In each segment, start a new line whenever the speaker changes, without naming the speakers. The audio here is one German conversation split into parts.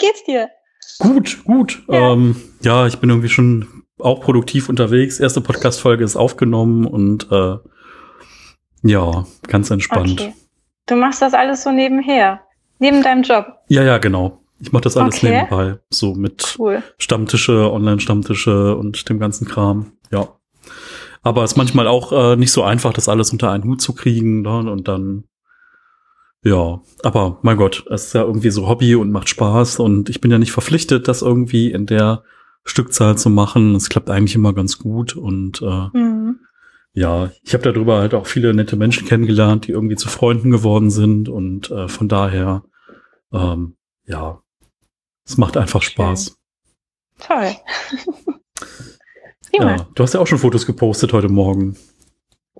Geht's dir?
Gut, gut. Ja, ähm, ja ich bin irgendwie schon auch produktiv unterwegs. Erste Podcast-Folge ist aufgenommen und äh, ja, ganz entspannt. Okay.
Du machst das alles so nebenher, neben deinem Job.
Ja, ja, genau. Ich mache das alles okay. nebenbei, so mit cool. Stammtische, Online-Stammtische und dem ganzen Kram. Ja. Aber es ist manchmal auch äh, nicht so einfach, das alles unter einen Hut zu kriegen. Ne? Und dann, ja, aber mein Gott, es ist ja irgendwie so Hobby und macht Spaß. Und ich bin ja nicht verpflichtet, das irgendwie in der Stückzahl zu machen. Es klappt eigentlich immer ganz gut. Und äh, mhm. ja, ich habe darüber halt auch viele nette Menschen kennengelernt, die irgendwie zu Freunden geworden sind. Und äh, von daher, ähm, ja, es macht einfach Spaß.
Toll.
Ja, du hast ja auch schon Fotos gepostet heute Morgen.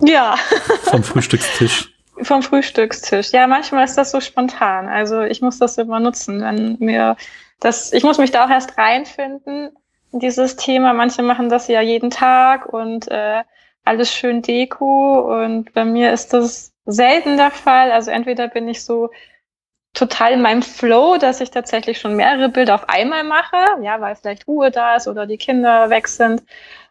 Ja.
Vom Frühstückstisch.
Vom Frühstückstisch. Ja, manchmal ist das so spontan. Also ich muss das immer nutzen, wenn mir das, ich muss mich da auch erst reinfinden in dieses Thema. Manche machen das ja jeden Tag und äh, alles schön Deko und bei mir ist das selten der Fall. Also entweder bin ich so total in meinem Flow, dass ich tatsächlich schon mehrere Bilder auf einmal mache, ja, weil vielleicht Ruhe da ist oder die Kinder weg sind.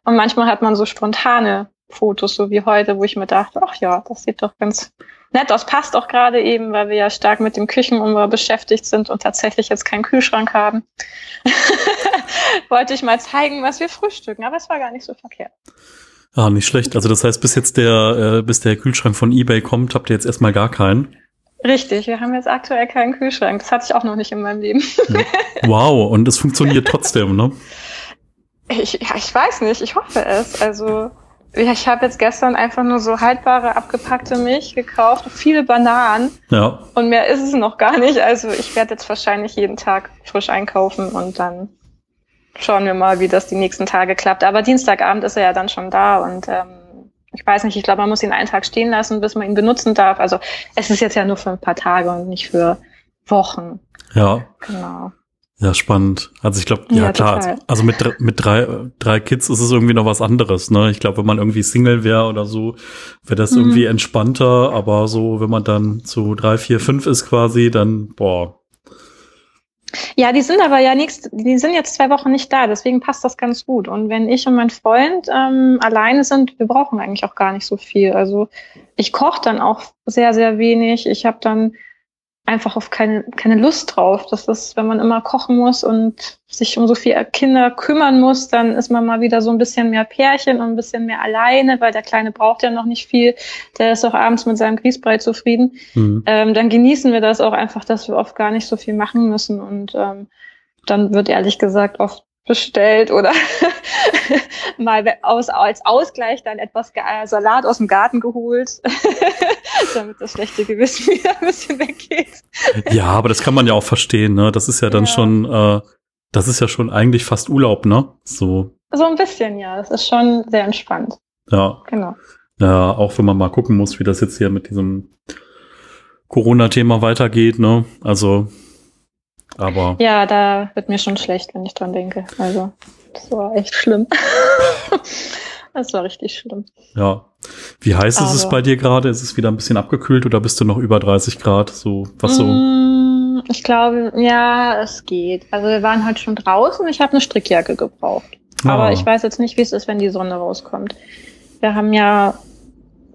Und manchmal hat man so spontane Fotos, so wie heute, wo ich mir dachte, ach ja, das sieht doch ganz nett aus. Passt auch gerade eben, weil wir ja stark mit dem Küchenumbau beschäftigt sind und tatsächlich jetzt keinen Kühlschrank haben. Wollte ich mal zeigen, was wir frühstücken, aber es war gar nicht so verkehrt.
Ah, nicht schlecht. Also das heißt, bis jetzt der, äh, bis der Kühlschrank von eBay kommt, habt ihr jetzt erstmal gar keinen.
Richtig, wir haben jetzt aktuell keinen Kühlschrank. Das hatte ich auch noch nicht in meinem Leben.
wow, und es funktioniert trotzdem, ne?
Ich, ja, ich weiß nicht, ich hoffe es. Also, ja, ich habe jetzt gestern einfach nur so haltbare, abgepackte Milch gekauft, viele Bananen.
Ja.
Und mehr ist es noch gar nicht. Also, ich werde jetzt wahrscheinlich jeden Tag frisch einkaufen und dann schauen wir mal, wie das die nächsten Tage klappt. Aber Dienstagabend ist er ja dann schon da und ähm, ich weiß nicht, ich glaube, man muss ihn einen Tag stehen lassen, bis man ihn benutzen darf. Also es ist jetzt ja nur für ein paar Tage und nicht für Wochen.
Ja. Genau. Ja, spannend. Also ich glaube, ja, ja, klar, total. also mit, mit drei, drei Kids ist es irgendwie noch was anderes. Ne? Ich glaube, wenn man irgendwie Single wäre oder so, wäre das mhm. irgendwie entspannter. Aber so, wenn man dann zu drei, vier, fünf ist quasi, dann, boah,
ja, die sind aber ja nichts, die sind jetzt zwei Wochen nicht da, deswegen passt das ganz gut. Und wenn ich und mein Freund ähm, alleine sind, wir brauchen eigentlich auch gar nicht so viel. Also ich koche dann auch sehr, sehr wenig. Ich habe dann einfach auf keine, keine Lust drauf. Das ist, wenn man immer kochen muss und sich um so viele Kinder kümmern muss, dann ist man mal wieder so ein bisschen mehr Pärchen und ein bisschen mehr alleine, weil der Kleine braucht ja noch nicht viel. Der ist auch abends mit seinem Grießbrei zufrieden. Mhm. Ähm, dann genießen wir das auch einfach, dass wir oft gar nicht so viel machen müssen und ähm, dann wird ehrlich gesagt oft bestellt oder mal aus, als Ausgleich dann etwas Salat aus dem Garten geholt, damit das schlechte Gewissen wieder ein bisschen weggeht.
Ja, aber das kann man ja auch verstehen, ne? Das ist ja dann ja. schon, äh, das ist ja schon eigentlich fast Urlaub, ne? So.
So ein bisschen, ja. Das ist schon sehr entspannt.
Ja. Genau. Ja, auch wenn man mal gucken muss, wie das jetzt hier mit diesem Corona-Thema weitergeht, ne? Also aber.
Ja, da wird mir schon schlecht, wenn ich dran denke. Also, das war echt schlimm. das war richtig schlimm.
Ja. Wie heiß Aber ist es bei dir gerade? Ist es wieder ein bisschen abgekühlt oder bist du noch über 30 Grad? So, was so?
Mm, ich glaube, ja, es geht. Also wir waren halt schon draußen. Ich habe eine Strickjacke gebraucht. Ah. Aber ich weiß jetzt nicht, wie es ist, wenn die Sonne rauskommt. Wir haben ja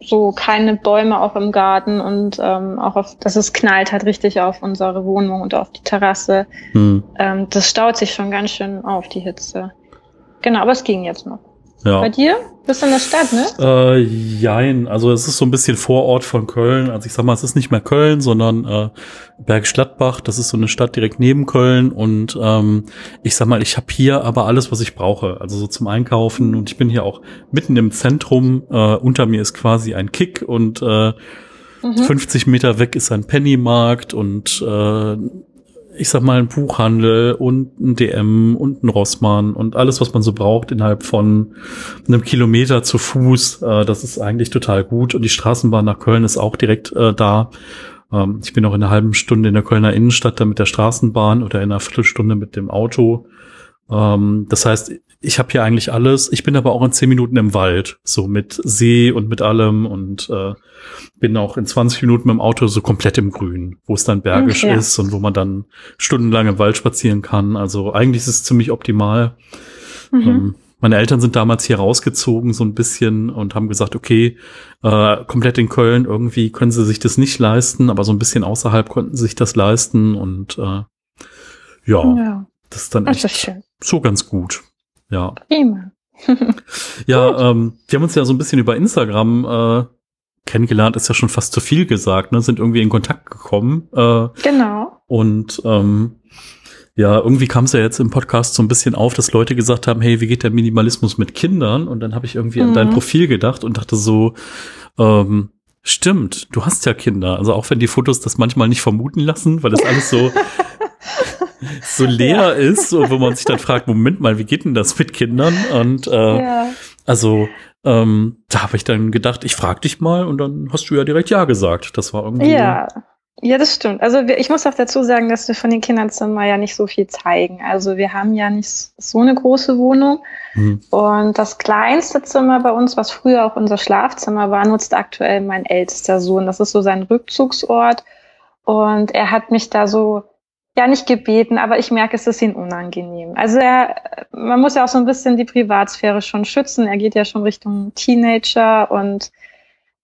so keine Bäume auch im Garten und ähm, auch auf, dass es knallt halt richtig auf unsere Wohnung und auf die Terrasse. Hm. Ähm, das staut sich schon ganz schön auf, die Hitze. Genau, aber es ging jetzt noch. Ja. Bei dir? Bist du in der Stadt, ne?
Äh, jein. Also es ist so ein bisschen Vorort von Köln. Also ich sag mal, es ist nicht mehr Köln, sondern äh, Bergstadtbach. Das ist so eine Stadt direkt neben Köln. Und ähm, ich sag mal, ich habe hier aber alles, was ich brauche. Also so zum Einkaufen. Und ich bin hier auch mitten im Zentrum. Äh, unter mir ist quasi ein Kick und äh, mhm. 50 Meter weg ist ein Pennymarkt und äh, ich sag mal, ein Buchhandel und ein DM und ein Rossmann und alles, was man so braucht innerhalb von einem Kilometer zu Fuß. Äh, das ist eigentlich total gut. Und die Straßenbahn nach Köln ist auch direkt äh, da. Ähm, ich bin auch in einer halben Stunde in der Kölner Innenstadt dann mit der Straßenbahn oder in einer Viertelstunde mit dem Auto. Ähm, das heißt, ich habe hier eigentlich alles. Ich bin aber auch in zehn Minuten im Wald, so mit See und mit allem und äh, bin auch in 20 Minuten mit dem Auto so komplett im Grün, wo es dann bergisch ja. ist und wo man dann stundenlang im Wald spazieren kann. Also eigentlich ist es ziemlich optimal. Mhm. Ähm, meine Eltern sind damals hier rausgezogen so ein bisschen und haben gesagt, okay, äh, komplett in Köln irgendwie können sie sich das nicht leisten, aber so ein bisschen außerhalb konnten sie sich das leisten und äh, ja, ja. das ist dann echt ist so ganz gut. Ja. Prima. ja, ähm, wir haben uns ja so ein bisschen über Instagram äh, kennengelernt, ist ja schon fast zu viel gesagt, ne? Sind irgendwie in Kontakt gekommen.
Äh, genau.
Und ähm, ja, irgendwie kam es ja jetzt im Podcast so ein bisschen auf, dass Leute gesagt haben, hey, wie geht der Minimalismus mit Kindern? Und dann habe ich irgendwie mhm. an dein mhm. Profil gedacht und dachte so, ähm, stimmt, du hast ja Kinder. Also auch wenn die Fotos das manchmal nicht vermuten lassen, weil das alles so so leer ja. ist, wo man sich dann fragt, Moment mal, wie geht denn das mit Kindern? Und äh, ja. also ähm, da habe ich dann gedacht, ich frage dich mal und dann hast du ja direkt ja gesagt. Das war irgendwie.
Ja. Ja, das stimmt. Also ich muss auch dazu sagen, dass wir von den Kinderzimmer ja nicht so viel zeigen. Also wir haben ja nicht so eine große Wohnung. Mhm. Und das kleinste Zimmer bei uns, was früher auch unser Schlafzimmer war, nutzt aktuell mein ältester Sohn. Das ist so sein Rückzugsort. Und er hat mich da so ja nicht gebeten, aber ich merke, es ist ihm unangenehm. Also er, man muss ja auch so ein bisschen die Privatsphäre schon schützen. Er geht ja schon Richtung Teenager und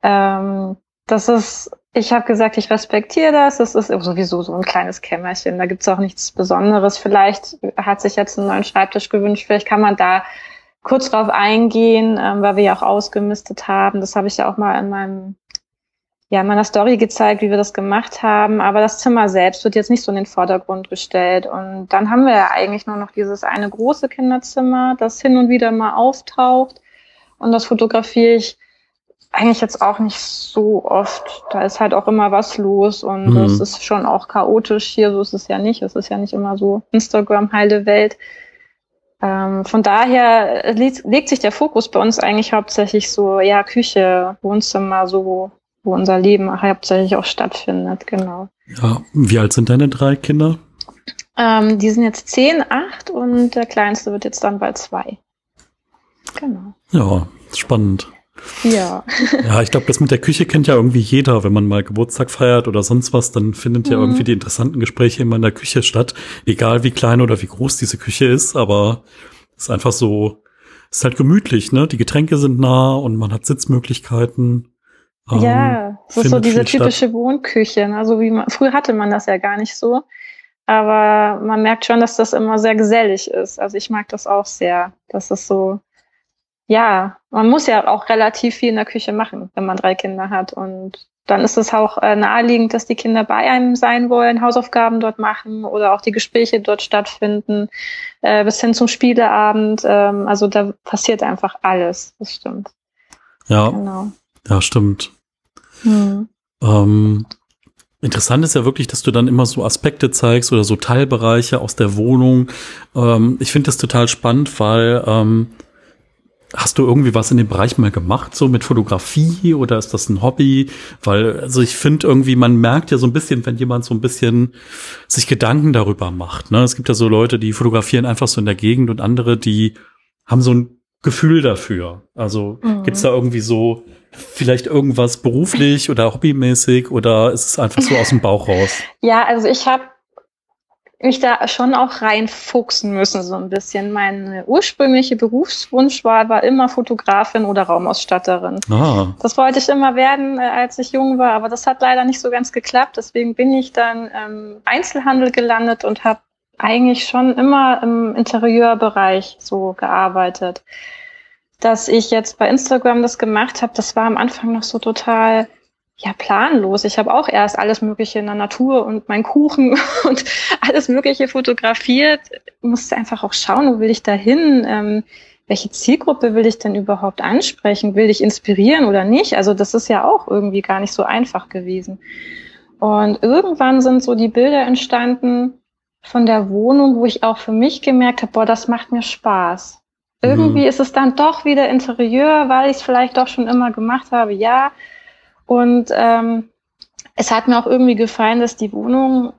ähm, das ist, ich habe gesagt, ich respektiere das. Das ist sowieso so ein kleines Kämmerchen. Da gibt's auch nichts Besonderes. Vielleicht hat sich jetzt einen neuen Schreibtisch gewünscht. Vielleicht kann man da kurz drauf eingehen, ähm, weil wir ja auch ausgemistet haben. Das habe ich ja auch mal in meinem ja, in meiner Story gezeigt, wie wir das gemacht haben, aber das Zimmer selbst wird jetzt nicht so in den Vordergrund gestellt. Und dann haben wir ja eigentlich nur noch dieses eine große Kinderzimmer, das hin und wieder mal auftaucht. Und das fotografiere ich eigentlich jetzt auch nicht so oft. Da ist halt auch immer was los und es mhm. ist schon auch chaotisch hier. So ist es ja nicht. Es ist ja nicht immer so Instagram heile Welt. Ähm, von daher legt, legt sich der Fokus bei uns eigentlich hauptsächlich so, ja, Küche, Wohnzimmer, so wo unser Leben hauptsächlich auch stattfindet, genau.
Ja, wie alt sind deine drei Kinder?
Ähm, die sind jetzt zehn, acht und der kleinste wird jetzt dann bald zwei.
Genau. Ja, spannend.
Ja.
Ja, ich glaube, das mit der Küche kennt ja irgendwie jeder. Wenn man mal Geburtstag feiert oder sonst was, dann findet ja mhm. irgendwie die interessanten Gespräche immer in der Küche statt. Egal wie klein oder wie groß diese Küche ist, aber es ist einfach so, es ist halt gemütlich, ne? Die Getränke sind nah und man hat Sitzmöglichkeiten.
Ja, ähm, das ist so diese typische statt. Wohnküche. Ne? Also wie man, früher hatte man das ja gar nicht so. Aber man merkt schon, dass das immer sehr gesellig ist. Also ich mag das auch sehr. Das ist so, ja, man muss ja auch relativ viel in der Küche machen, wenn man drei Kinder hat. Und dann ist es auch äh, naheliegend, dass die Kinder bei einem sein wollen, Hausaufgaben dort machen oder auch die Gespräche dort stattfinden, äh, bis hin zum Spieleabend. Ähm, also da passiert einfach alles. Das stimmt.
Ja. Genau. Ja, stimmt. Mhm. Ähm, interessant ist ja wirklich, dass du dann immer so Aspekte zeigst oder so Teilbereiche aus der Wohnung. Ähm, ich finde das total spannend, weil ähm, hast du irgendwie was in dem Bereich mal gemacht, so mit Fotografie oder ist das ein Hobby? Weil, also ich finde irgendwie, man merkt ja so ein bisschen, wenn jemand so ein bisschen sich Gedanken darüber macht. Ne? Es gibt ja so Leute, die fotografieren einfach so in der Gegend und andere, die haben so ein Gefühl dafür. Also mhm. gibt's da irgendwie so vielleicht irgendwas beruflich oder hobbymäßig oder ist es einfach so aus dem Bauch raus?
Ja, also ich habe mich da schon auch reinfuchsen müssen, so ein bisschen. Mein ursprüngliche Berufswunsch war, war immer Fotografin oder Raumausstatterin. Ah. Das wollte ich immer werden, äh, als ich jung war, aber das hat leider nicht so ganz geklappt. Deswegen bin ich dann im ähm, Einzelhandel gelandet und habe eigentlich schon immer im Interieurbereich so gearbeitet dass ich jetzt bei Instagram das gemacht habe, das war am Anfang noch so total ja planlos. Ich habe auch erst alles Mögliche in der Natur und mein Kuchen und alles Mögliche fotografiert. Musste einfach auch schauen, wo will ich da hin? Ähm, welche Zielgruppe will ich denn überhaupt ansprechen? Will ich inspirieren oder nicht? Also das ist ja auch irgendwie gar nicht so einfach gewesen. Und irgendwann sind so die Bilder entstanden von der Wohnung, wo ich auch für mich gemerkt habe, boah, das macht mir Spaß. Irgendwie mhm. ist es dann doch wieder Interieur, weil ich es vielleicht doch schon immer gemacht habe, ja. Und ähm, es hat mir auch irgendwie gefallen, dass die Wohnung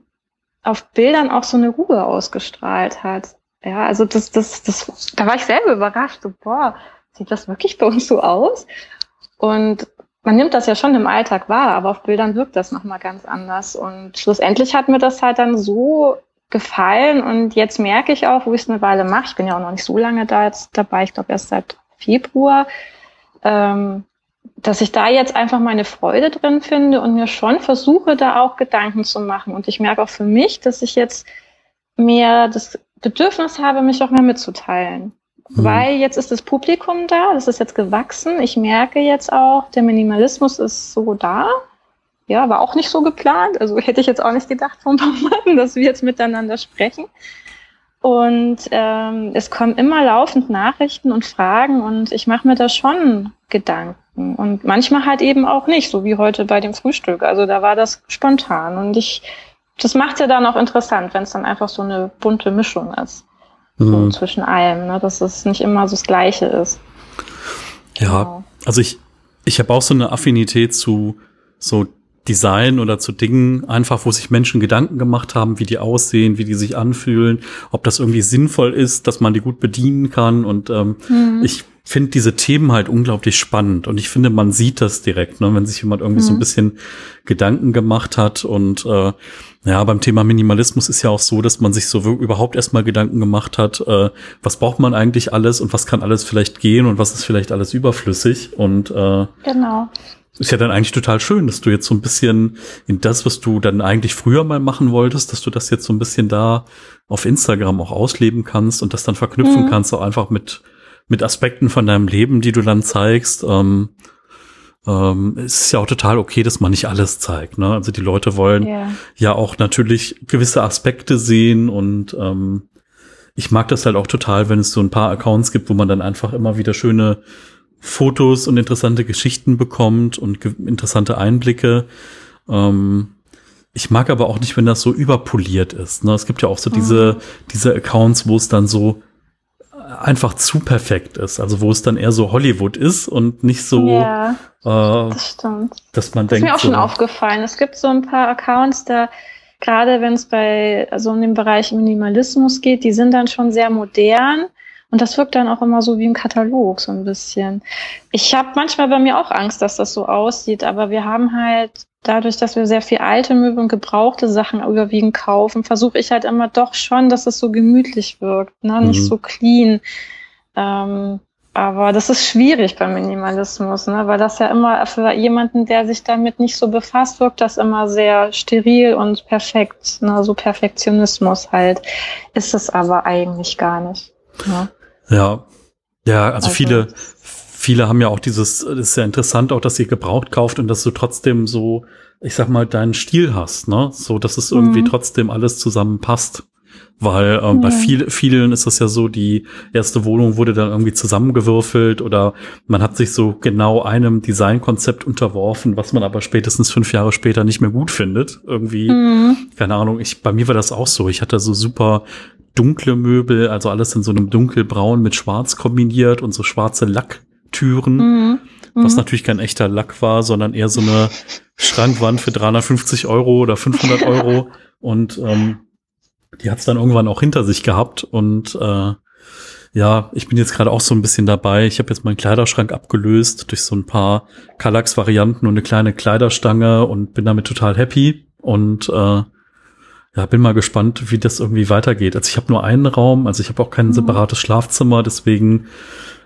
auf Bildern auch so eine Ruhe ausgestrahlt hat. Ja, also das, das, das, da war ich selber überrascht. So, boah, sieht das wirklich bei uns so aus? Und man nimmt das ja schon im Alltag wahr, aber auf Bildern wirkt das nochmal ganz anders. Und schlussendlich hat mir das halt dann so gefallen und jetzt merke ich auch, wo ich es eine Weile mache, ich bin ja auch noch nicht so lange da jetzt dabei, ich glaube erst seit Februar, ähm, dass ich da jetzt einfach meine Freude drin finde und mir schon versuche, da auch Gedanken zu machen. Und ich merke auch für mich, dass ich jetzt mehr das Bedürfnis habe, mich auch mehr mitzuteilen. Mhm. Weil jetzt ist das Publikum da, das ist jetzt gewachsen. Ich merke jetzt auch, der Minimalismus ist so da. Ja, war auch nicht so geplant. Also hätte ich jetzt auch nicht gedacht ein paar Monaten, dass wir jetzt miteinander sprechen. Und ähm, es kommen immer laufend Nachrichten und Fragen und ich mache mir da schon Gedanken. Und manchmal halt eben auch nicht, so wie heute bei dem Frühstück. Also da war das spontan. Und ich, das macht ja dann auch interessant, wenn es dann einfach so eine bunte Mischung ist. Mhm. So zwischen allem, ne? dass es nicht immer so das Gleiche ist.
Ja, genau. also ich, ich habe auch so eine Affinität zu so Design oder zu Dingen, einfach wo sich Menschen Gedanken gemacht haben, wie die aussehen, wie die sich anfühlen, ob das irgendwie sinnvoll ist, dass man die gut bedienen kann. Und ähm, mhm. ich finde diese Themen halt unglaublich spannend. Und ich finde, man sieht das direkt, ne, wenn sich jemand irgendwie mhm. so ein mhm. bisschen Gedanken gemacht hat. Und äh, ja, beim Thema Minimalismus ist ja auch so, dass man sich so überhaupt erstmal Gedanken gemacht hat, äh, was braucht man eigentlich alles und was kann alles vielleicht gehen und was ist vielleicht alles überflüssig. Und äh,
genau
ist ja dann eigentlich total schön, dass du jetzt so ein bisschen in das, was du dann eigentlich früher mal machen wolltest, dass du das jetzt so ein bisschen da auf Instagram auch ausleben kannst und das dann verknüpfen mhm. kannst, auch einfach mit, mit Aspekten von deinem Leben, die du dann zeigst. Ähm, ähm, es ist ja auch total okay, dass man nicht alles zeigt. Ne? Also die Leute wollen yeah. ja auch natürlich gewisse Aspekte sehen und ähm, ich mag das halt auch total, wenn es so ein paar Accounts gibt, wo man dann einfach immer wieder schöne Fotos und interessante Geschichten bekommt und interessante Einblicke. Ähm, ich mag aber auch nicht, wenn das so überpoliert ist. Ne? Es gibt ja auch so mhm. diese, diese Accounts, wo es dann so einfach zu perfekt ist. Also wo es dann eher so Hollywood ist und nicht so,
ja, äh, das stimmt.
dass man
das
denkt.
Ist mir auch
so,
schon aufgefallen. Es gibt so ein paar Accounts, da gerade wenn es bei so also um den Bereich Minimalismus geht, die sind dann schon sehr modern und das wirkt dann auch immer so wie im Katalog, so ein bisschen. Ich habe manchmal bei mir auch Angst, dass das so aussieht, aber wir haben halt dadurch, dass wir sehr viel alte Möbel und gebrauchte Sachen überwiegend kaufen, versuche ich halt immer doch schon, dass es so gemütlich wirkt, ne? nicht mhm. so clean. Ähm, aber das ist schwierig beim Minimalismus, ne? weil das ja immer für jemanden, der sich damit nicht so befasst, wirkt das immer sehr steril und perfekt. Ne? So Perfektionismus halt. Ist es aber eigentlich gar nicht.
Ja. Ja, ja, also, also viele, viele haben ja auch dieses, das ist ja interessant auch, dass ihr gebraucht kauft und dass du trotzdem so, ich sag mal, deinen Stil hast, ne? So, dass es irgendwie mhm. trotzdem alles zusammenpasst. Weil ähm, mhm. bei viel, vielen ist es ja so, die erste Wohnung wurde dann irgendwie zusammengewürfelt oder man hat sich so genau einem Designkonzept unterworfen, was man aber spätestens fünf Jahre später nicht mehr gut findet. Irgendwie, mhm. keine Ahnung, ich, bei mir war das auch so. Ich hatte so super dunkle Möbel, also alles in so einem dunkelbraun mit schwarz kombiniert und so schwarze Lacktüren, mhm. was mhm. natürlich kein echter Lack war, sondern eher so eine Schrankwand für 350 Euro oder 500 Euro und ähm, die hat's dann irgendwann auch hinter sich gehabt und äh, ja, ich bin jetzt gerade auch so ein bisschen dabei. Ich habe jetzt meinen Kleiderschrank abgelöst durch so ein paar Kallax-Varianten und eine kleine Kleiderstange und bin damit total happy. Und äh, ja, bin mal gespannt, wie das irgendwie weitergeht. Also ich habe nur einen Raum, also ich habe auch kein mhm. separates Schlafzimmer, deswegen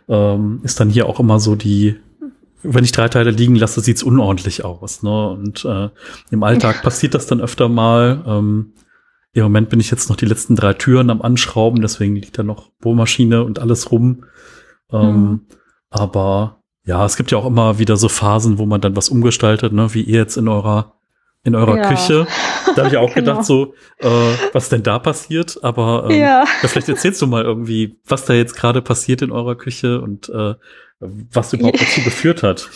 ähm, ist dann hier auch immer so die, wenn ich drei Teile liegen lasse, sieht's unordentlich aus. Ne? Und äh, im Alltag passiert das dann öfter mal. Ähm, Im Moment bin ich jetzt noch die letzten drei Türen am Anschrauben, deswegen liegt da noch Bohrmaschine und alles rum. Ähm, mhm. Aber ja, es gibt ja auch immer wieder so Phasen, wo man dann was umgestaltet, ne? wie ihr jetzt in eurer in eurer ja. Küche. Da habe ich auch genau. gedacht, so, äh, was denn da passiert? Aber ähm, ja. ja. vielleicht erzählst du mal irgendwie, was da jetzt gerade passiert in eurer Küche und äh, was überhaupt dazu geführt hat.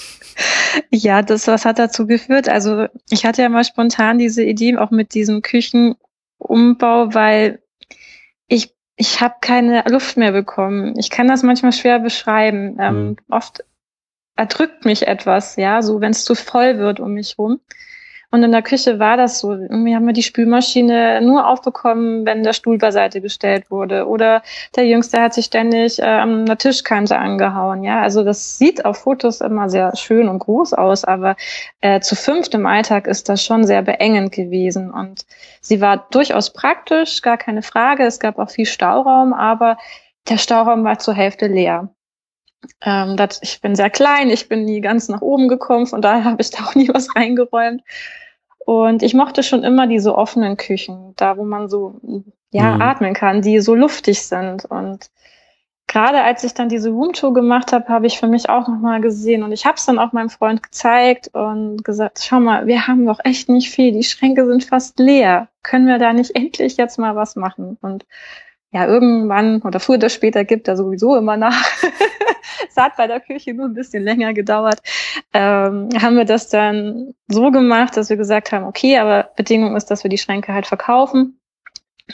Ja, das, was hat dazu geführt? Also ich hatte ja mal spontan diese Idee auch mit diesem Küchenumbau, weil ich ich habe keine Luft mehr bekommen. Ich kann das manchmal schwer beschreiben. Ähm, mhm. Oft erdrückt mich etwas, ja, so wenn es zu voll wird um mich rum. Und in der Küche war das so. Irgendwie haben wir die Spülmaschine nur aufbekommen, wenn der Stuhl beiseite gestellt wurde. Oder der Jüngste hat sich ständig äh, an der Tischkante angehauen. Ja, also das sieht auf Fotos immer sehr schön und groß aus, aber äh, zu fünft im Alltag ist das schon sehr beengend gewesen. Und sie war durchaus praktisch, gar keine Frage. Es gab auch viel Stauraum, aber der Stauraum war zur Hälfte leer. Ähm, das, ich bin sehr klein, ich bin nie ganz nach oben gekommen, von daher habe ich da auch nie was reingeräumt. Und ich mochte schon immer diese offenen Küchen, da wo man so ja mhm. atmen kann, die so luftig sind. Und gerade als ich dann diese Roomtour gemacht habe, habe ich für mich auch nochmal gesehen und ich habe es dann auch meinem Freund gezeigt und gesagt, schau mal, wir haben doch echt nicht viel, die Schränke sind fast leer. Können wir da nicht endlich jetzt mal was machen? Und ja, irgendwann oder früher oder später gibt er sowieso immer nach. es hat bei der Küche nur ein bisschen länger gedauert. Ähm, haben wir das dann so gemacht, dass wir gesagt haben, okay, aber Bedingung ist, dass wir die Schränke halt verkaufen.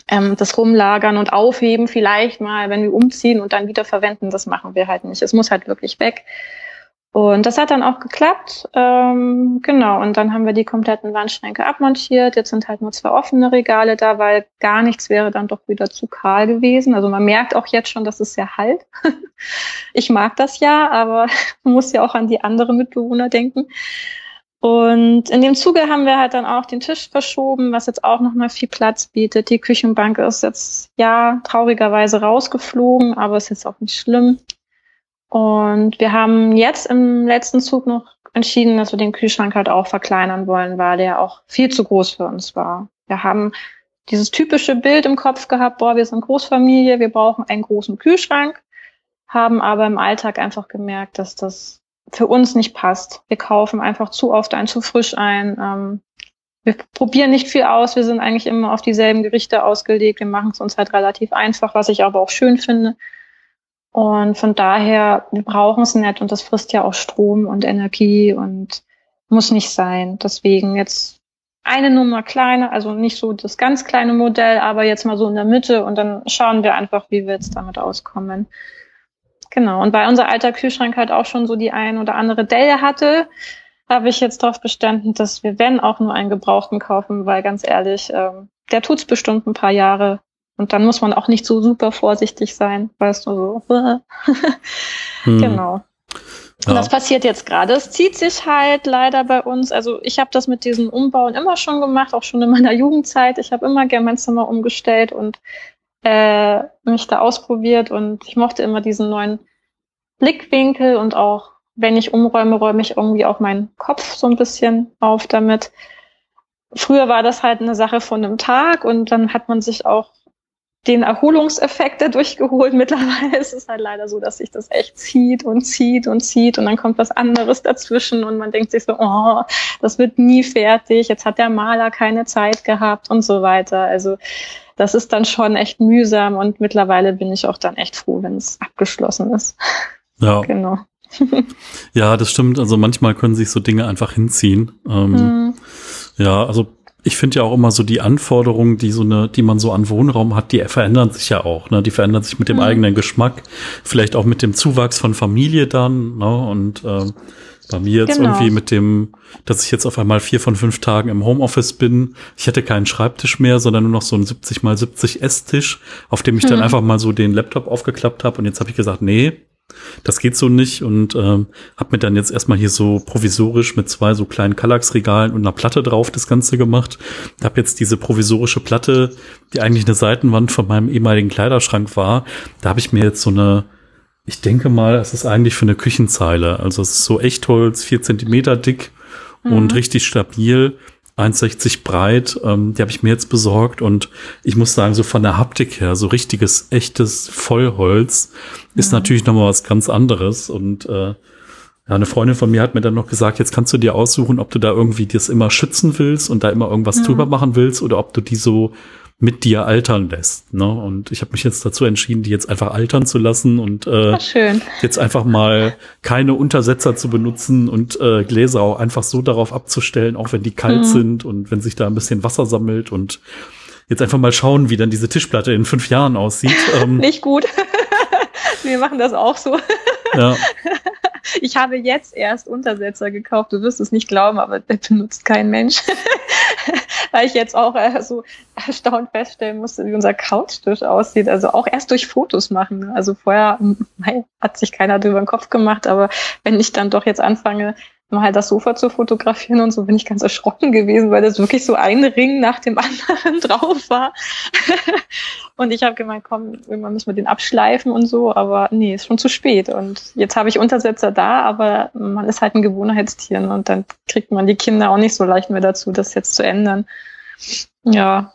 Ähm, das Rumlagern und Aufheben vielleicht mal, wenn wir umziehen und dann wieder verwenden, das machen wir halt nicht. Es muss halt wirklich weg. Und das hat dann auch geklappt. Ähm, genau, und dann haben wir die kompletten Wandschränke abmontiert. Jetzt sind halt nur zwei offene Regale da, weil gar nichts wäre dann doch wieder zu kahl gewesen. Also man merkt auch jetzt schon, dass es sehr halt. ich mag das ja, aber man muss ja auch an die anderen Mitbewohner denken. Und in dem Zuge haben wir halt dann auch den Tisch verschoben, was jetzt auch nochmal viel Platz bietet. Die Küchenbank ist jetzt ja traurigerweise rausgeflogen, aber ist jetzt auch nicht schlimm. Und wir haben jetzt im letzten Zug noch entschieden, dass wir den Kühlschrank halt auch verkleinern wollen, weil der auch viel zu groß für uns war. Wir haben dieses typische Bild im Kopf gehabt, boah, wir sind Großfamilie, wir brauchen einen großen Kühlschrank, haben aber im Alltag einfach gemerkt, dass das für uns nicht passt. Wir kaufen einfach zu oft ein, zu frisch ein. Ähm, wir probieren nicht viel aus, wir sind eigentlich immer auf dieselben Gerichte ausgelegt, wir machen es uns halt relativ einfach, was ich aber auch schön finde. Und von daher, wir brauchen es nicht und das frisst ja auch Strom und Energie und muss nicht sein. Deswegen jetzt eine Nummer kleiner, also nicht so das ganz kleine Modell, aber jetzt mal so in der Mitte und dann schauen wir einfach, wie wir jetzt damit auskommen. Genau. Und weil unser alter Kühlschrank halt auch schon so die ein oder andere Delle hatte, habe ich jetzt darauf bestanden, dass wir, wenn auch nur einen Gebrauchten kaufen, weil ganz ehrlich, ähm, der tut's bestimmt ein paar Jahre und dann muss man auch nicht so super vorsichtig sein, weißt du, so. hm. Genau. Und ja. das passiert jetzt gerade. Es zieht sich halt leider bei uns. Also ich habe das mit diesen Umbauen immer schon gemacht, auch schon in meiner Jugendzeit. Ich habe immer gerne mein Zimmer umgestellt und äh, mich da ausprobiert und ich mochte immer diesen neuen Blickwinkel und auch wenn ich umräume, räume ich irgendwie auch meinen Kopf so ein bisschen auf damit. Früher war das halt eine Sache von einem Tag und dann hat man sich auch den Erholungseffekt dadurch geholt. Mittlerweile ist es halt leider so, dass sich das echt zieht und zieht und zieht und dann kommt was anderes dazwischen und man denkt sich so, oh, das wird nie fertig, jetzt hat der Maler keine Zeit gehabt und so weiter. Also das ist dann schon echt mühsam und mittlerweile bin ich auch dann echt froh, wenn es abgeschlossen ist.
Ja. Genau. ja, das stimmt. Also manchmal können sich so Dinge einfach hinziehen. Ähm, mhm. Ja, also ich finde ja auch immer so die Anforderungen, die so eine, die man so an Wohnraum hat, die verändern sich ja auch. Ne? Die verändern sich mit dem mhm. eigenen Geschmack, vielleicht auch mit dem Zuwachs von Familie dann. Ne? Und äh, bei mir jetzt genau. irgendwie mit dem, dass ich jetzt auf einmal vier von fünf Tagen im Homeoffice bin. Ich hätte keinen Schreibtisch mehr, sondern nur noch so einen 70 mal 70 Esstisch, auf dem ich mhm. dann einfach mal so den Laptop aufgeklappt habe. Und jetzt habe ich gesagt, nee, das geht so nicht und ähm, habe mir dann jetzt erstmal hier so provisorisch mit zwei so kleinen Kallax-Regalen und einer Platte drauf das Ganze gemacht. Habe jetzt diese provisorische Platte, die eigentlich eine Seitenwand von meinem ehemaligen Kleiderschrank war. Da habe ich mir jetzt so eine, ich denke mal, es ist eigentlich für eine Küchenzeile. Also es ist so Echtholz, vier Zentimeter dick mhm. und richtig stabil. 1,60 breit, ähm, die habe ich mir jetzt besorgt und ich muss sagen, so von der Haptik her, so richtiges, echtes Vollholz ist mhm. natürlich nochmal was ganz anderes und äh, ja, eine Freundin von mir hat mir dann noch gesagt, jetzt kannst du dir aussuchen, ob du da irgendwie das immer schützen willst und da immer irgendwas mhm. drüber machen willst oder ob du die so mit dir altern lässt. Ne? Und ich habe mich jetzt dazu entschieden, die jetzt einfach altern zu lassen und äh, jetzt einfach mal keine Untersetzer zu benutzen und äh, Gläser auch einfach so darauf abzustellen, auch wenn die kalt mhm. sind und wenn sich da ein bisschen Wasser sammelt und jetzt einfach mal schauen, wie dann diese Tischplatte in fünf Jahren aussieht.
Ähm, Nicht gut. Wir machen das auch so. Ja. ich habe jetzt erst Untersetzer gekauft. Du wirst es nicht glauben, aber der benutzt kein Mensch. Weil ich jetzt auch äh, so erstaunt feststellen musste, wie unser Couchtisch aussieht. Also auch erst durch Fotos machen. Also vorher nein, hat sich keiner drüber den Kopf gemacht, aber wenn ich dann doch jetzt anfange, mal halt das Sofa zu fotografieren und so bin ich ganz erschrocken gewesen, weil das wirklich so ein Ring nach dem anderen drauf war. und ich habe gemeint, komm, irgendwann müssen wir den abschleifen und so, aber nee, ist schon zu spät. Und jetzt habe ich Untersetzer da, aber man ist halt ein Gewohnheitstier ne? und dann kriegt man die Kinder auch nicht so leicht mehr dazu, das jetzt zu ändern. Ja.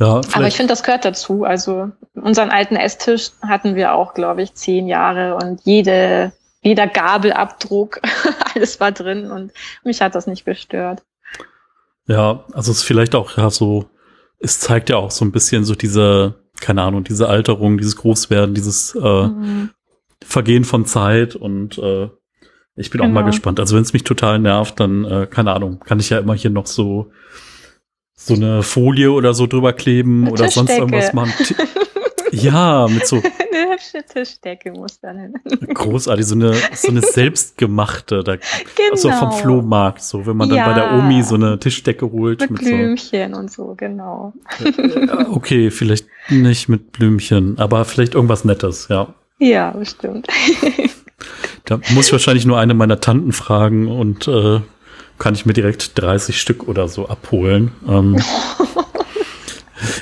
Ja, aber ich finde, das gehört dazu. Also unseren alten Esstisch hatten wir auch, glaube ich, zehn Jahre und jede jeder Gabelabdruck, alles war drin und mich hat das nicht gestört.
Ja, also es ist vielleicht auch ja so, es zeigt ja auch so ein bisschen so diese, keine Ahnung, diese Alterung, dieses Großwerden, dieses äh, mhm. Vergehen von Zeit und äh, ich bin genau. auch mal genau. gespannt. Also wenn es mich total nervt, dann, äh, keine Ahnung, kann ich ja immer hier noch so so eine Folie oder so drüber kleben oder sonst irgendwas machen. Ja, mit so.
eine hübsche Tischdecke muss dann hin.
Großartig, so eine, so eine selbstgemachte, da, genau. also vom Flohmarkt, so, wenn man dann ja. bei der Omi so eine Tischdecke holt.
Mit, mit Blümchen so. und so, genau.
Okay, vielleicht nicht mit Blümchen, aber vielleicht irgendwas Nettes, ja.
Ja, bestimmt.
Da muss ich wahrscheinlich nur eine meiner Tanten fragen und äh, kann ich mir direkt 30 Stück oder so abholen. Ähm,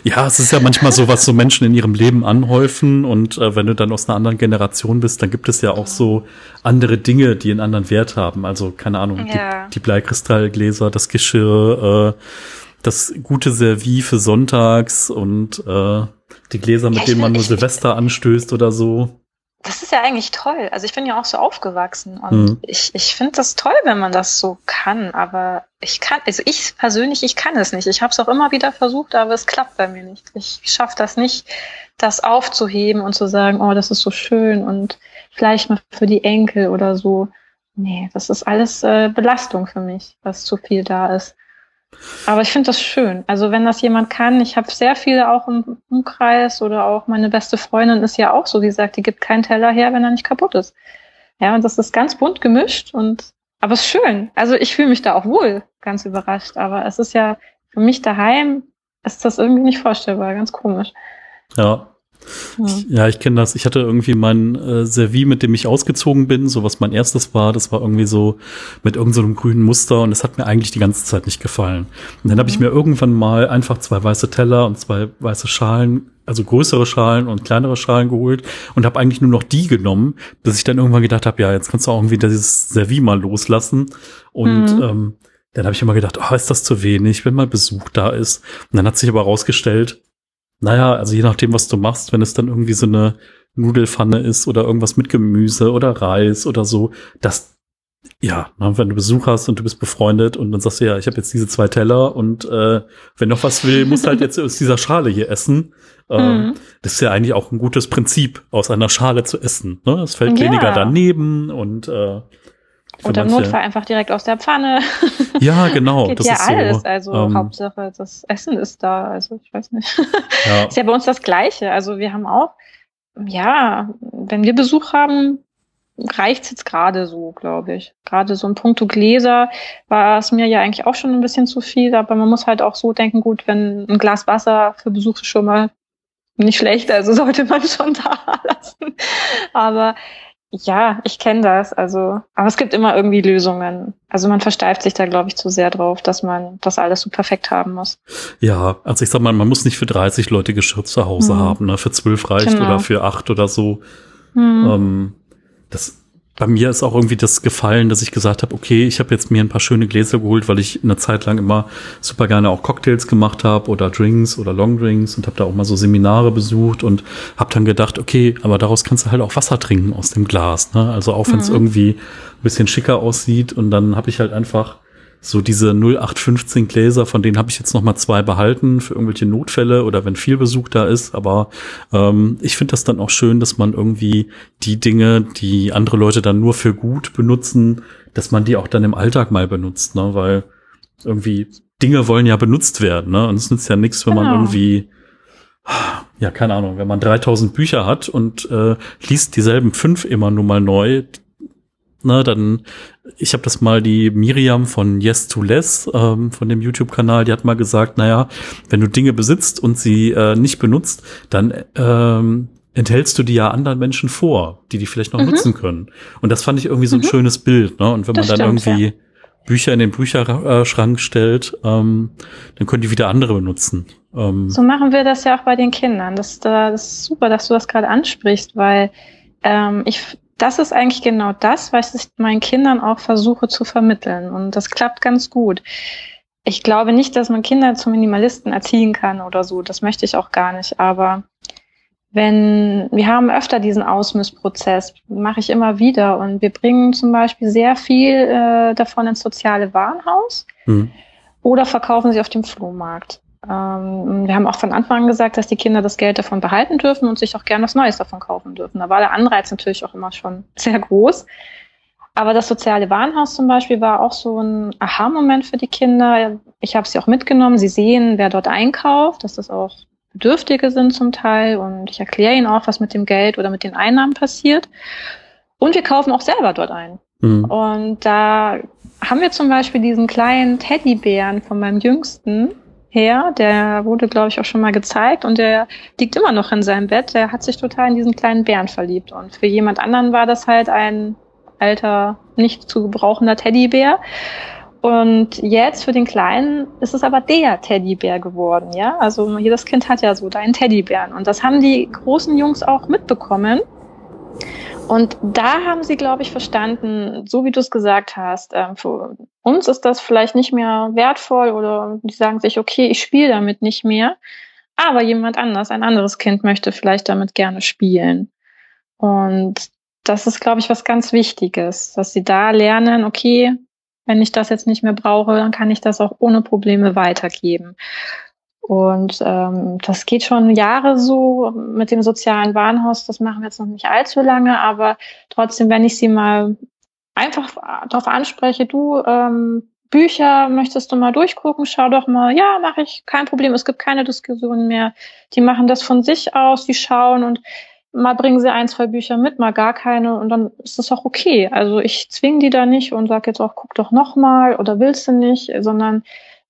Ja, es ist ja manchmal so, was so Menschen in ihrem Leben anhäufen und äh, wenn du dann aus einer anderen Generation bist, dann gibt es ja auch so andere Dinge, die einen anderen Wert haben. Also keine Ahnung, ja. die, die Bleikristallgläser, das Geschirr, äh, das gute Servie für sonntags und äh, die Gläser, mit ja, denen man nur Silvester anstößt oder so
das ist ja eigentlich toll. Also ich bin ja auch so aufgewachsen und mhm. ich, ich finde das toll, wenn man das so kann, aber ich kann, also ich persönlich, ich kann es nicht. Ich habe es auch immer wieder versucht, aber es klappt bei mir nicht. Ich schaffe das nicht, das aufzuheben und zu sagen, oh, das ist so schön und vielleicht mal für die Enkel oder so. Nee, das ist alles äh, Belastung für mich, was zu viel da ist. Aber ich finde das schön. Also wenn das jemand kann, ich habe sehr viele auch im Umkreis oder auch meine beste Freundin ist ja auch so, die sagt, die gibt keinen Teller her, wenn er nicht kaputt ist. Ja, und das ist ganz bunt gemischt und aber es ist schön. Also ich fühle mich da auch wohl, ganz überrascht. Aber es ist ja für mich daheim ist das irgendwie nicht vorstellbar, ganz komisch.
Ja, ja, ich kenne das. Ich hatte irgendwie mein äh, Servi, mit dem ich ausgezogen bin, so was mein erstes war. Das war irgendwie so mit irgendeinem so grünen Muster und es hat mir eigentlich die ganze Zeit nicht gefallen. Und dann habe ich mhm. mir irgendwann mal einfach zwei weiße Teller und zwei weiße Schalen, also größere Schalen und kleinere Schalen geholt und habe eigentlich nur noch die genommen, bis ich dann irgendwann gedacht habe, ja, jetzt kannst du auch irgendwie dieses Servi mal loslassen. Und mhm. ähm, dann habe ich immer gedacht, oh, ist das zu wenig, wenn mal Besuch da ist. Und dann hat sich aber rausgestellt, naja, also je nachdem, was du machst, wenn es dann irgendwie so eine Nudelfanne ist oder irgendwas mit Gemüse oder Reis oder so, das, ja, ne, wenn du Besuch hast und du bist befreundet und dann sagst du, ja, ich habe jetzt diese zwei Teller und äh, wenn noch was will, musst halt jetzt aus dieser Schale hier essen. Ähm, mhm. Das ist ja eigentlich auch ein gutes Prinzip, aus einer Schale zu essen. Ne? Es fällt ja. weniger daneben und äh,
oder im Notfall einfach direkt aus der Pfanne.
Ja, genau.
Geht das ja ist alles. So, also ähm, Hauptsache, das Essen ist da. Also ich weiß nicht. Ja. ist ja bei uns das Gleiche. Also wir haben auch, ja, wenn wir Besuch haben, reicht's jetzt gerade so, glaube ich. Gerade so ein Punkto Gläser war es mir ja eigentlich auch schon ein bisschen zu viel, aber man muss halt auch so denken, gut, wenn ein Glas Wasser für Besuch schon mal nicht schlecht, also sollte man schon da lassen. Aber ja, ich kenne das. Also, aber es gibt immer irgendwie Lösungen. Also man versteift sich da, glaube ich, zu sehr drauf, dass man das alles so perfekt haben muss.
Ja, also ich sag mal, man muss nicht für 30 Leute Geschirr zu Hause mhm. haben. Ne? Für 12 reicht genau. oder für 8 oder so. Mhm. Ähm, das bei mir ist auch irgendwie das gefallen, dass ich gesagt habe, okay, ich habe jetzt mir ein paar schöne Gläser geholt, weil ich eine Zeit lang immer super gerne auch Cocktails gemacht habe oder Drinks oder Longdrinks und habe da auch mal so Seminare besucht und habe dann gedacht, okay, aber daraus kannst du halt auch Wasser trinken aus dem Glas. Ne? Also auch wenn es mhm. irgendwie ein bisschen schicker aussieht und dann habe ich halt einfach so diese 0815 Gläser, von denen habe ich jetzt noch mal zwei behalten für irgendwelche Notfälle oder wenn viel Besuch da ist. Aber ähm, ich finde das dann auch schön, dass man irgendwie die Dinge, die andere Leute dann nur für gut benutzen, dass man die auch dann im Alltag mal benutzt, ne? Weil irgendwie Dinge wollen ja benutzt werden, ne? Und es nützt ja nichts, wenn genau. man irgendwie ja, keine Ahnung, wenn man 3000 Bücher hat und äh, liest dieselben fünf immer nur mal neu, ne, dann, ich habe das mal die Miriam von Yes to Less, ähm, von dem YouTube-Kanal, die hat mal gesagt, naja, wenn du Dinge besitzt und sie äh, nicht benutzt, dann ähm, enthältst du die ja anderen Menschen vor, die die vielleicht noch mhm. nutzen können. Und das fand ich irgendwie so ein mhm. schönes Bild, ne? Und wenn das man dann stimmt, irgendwie ja. Bücher in den Bücherschrank stellt, ähm, dann können die wieder andere benutzen.
Ähm, so machen wir das ja auch bei den Kindern. Das, das ist super, dass du das gerade ansprichst, weil ähm, ich, das ist eigentlich genau das, was ich meinen Kindern auch versuche zu vermitteln. Und das klappt ganz gut. Ich glaube nicht, dass man Kinder zu Minimalisten erziehen kann oder so. Das möchte ich auch gar nicht. Aber wenn wir haben öfter diesen Ausmissprozess, mache ich immer wieder und wir bringen zum Beispiel sehr viel äh, davon ins soziale Warenhaus mhm. oder verkaufen sie auf dem Flohmarkt. Ähm, wir haben auch von Anfang an gesagt, dass die Kinder das Geld davon behalten dürfen und sich auch gerne was Neues davon kaufen dürfen. Da war der Anreiz natürlich auch immer schon sehr groß. Aber das soziale Warenhaus zum Beispiel war auch so ein Aha-Moment für die Kinder. Ich habe sie auch mitgenommen. Sie sehen, wer dort einkauft, dass das auch Bedürftige sind zum Teil und ich erkläre ihnen auch, was mit dem Geld oder mit den Einnahmen passiert. Und wir kaufen auch selber dort ein. Mhm. Und da haben wir zum Beispiel diesen kleinen Teddybären von meinem Jüngsten her, der wurde, glaube ich, auch schon mal gezeigt und der liegt immer noch in seinem Bett. Der hat sich total in diesen kleinen Bären verliebt. Und für jemand anderen war das halt ein alter, nicht zu gebrauchender Teddybär. Und jetzt für den Kleinen ist es aber der Teddybär geworden, ja. Also jedes Kind hat ja so deinen Teddybären. Und das haben die großen Jungs auch mitbekommen. Und da haben sie, glaube ich, verstanden, so wie du es gesagt hast, äh, für uns ist das vielleicht nicht mehr wertvoll oder die sagen sich, okay, ich spiele damit nicht mehr. Aber jemand anders, ein anderes Kind möchte vielleicht damit gerne spielen. Und das ist, glaube ich, was ganz Wichtiges, dass sie da lernen, okay, wenn ich das jetzt nicht mehr brauche, dann kann ich das auch ohne Probleme weitergeben. Und ähm, das geht schon Jahre so mit dem sozialen Warenhaus. Das machen wir jetzt noch nicht allzu lange, aber trotzdem, wenn ich sie mal einfach darauf anspreche, du ähm, Bücher möchtest du mal durchgucken, schau doch mal, ja, mache ich, kein Problem, es gibt keine Diskussionen mehr. Die machen das von sich aus, die schauen und mal bringen sie ein, zwei Bücher mit, mal gar keine und dann ist das auch okay. Also ich zwinge die da nicht und sage jetzt auch, guck doch noch mal oder willst du nicht, sondern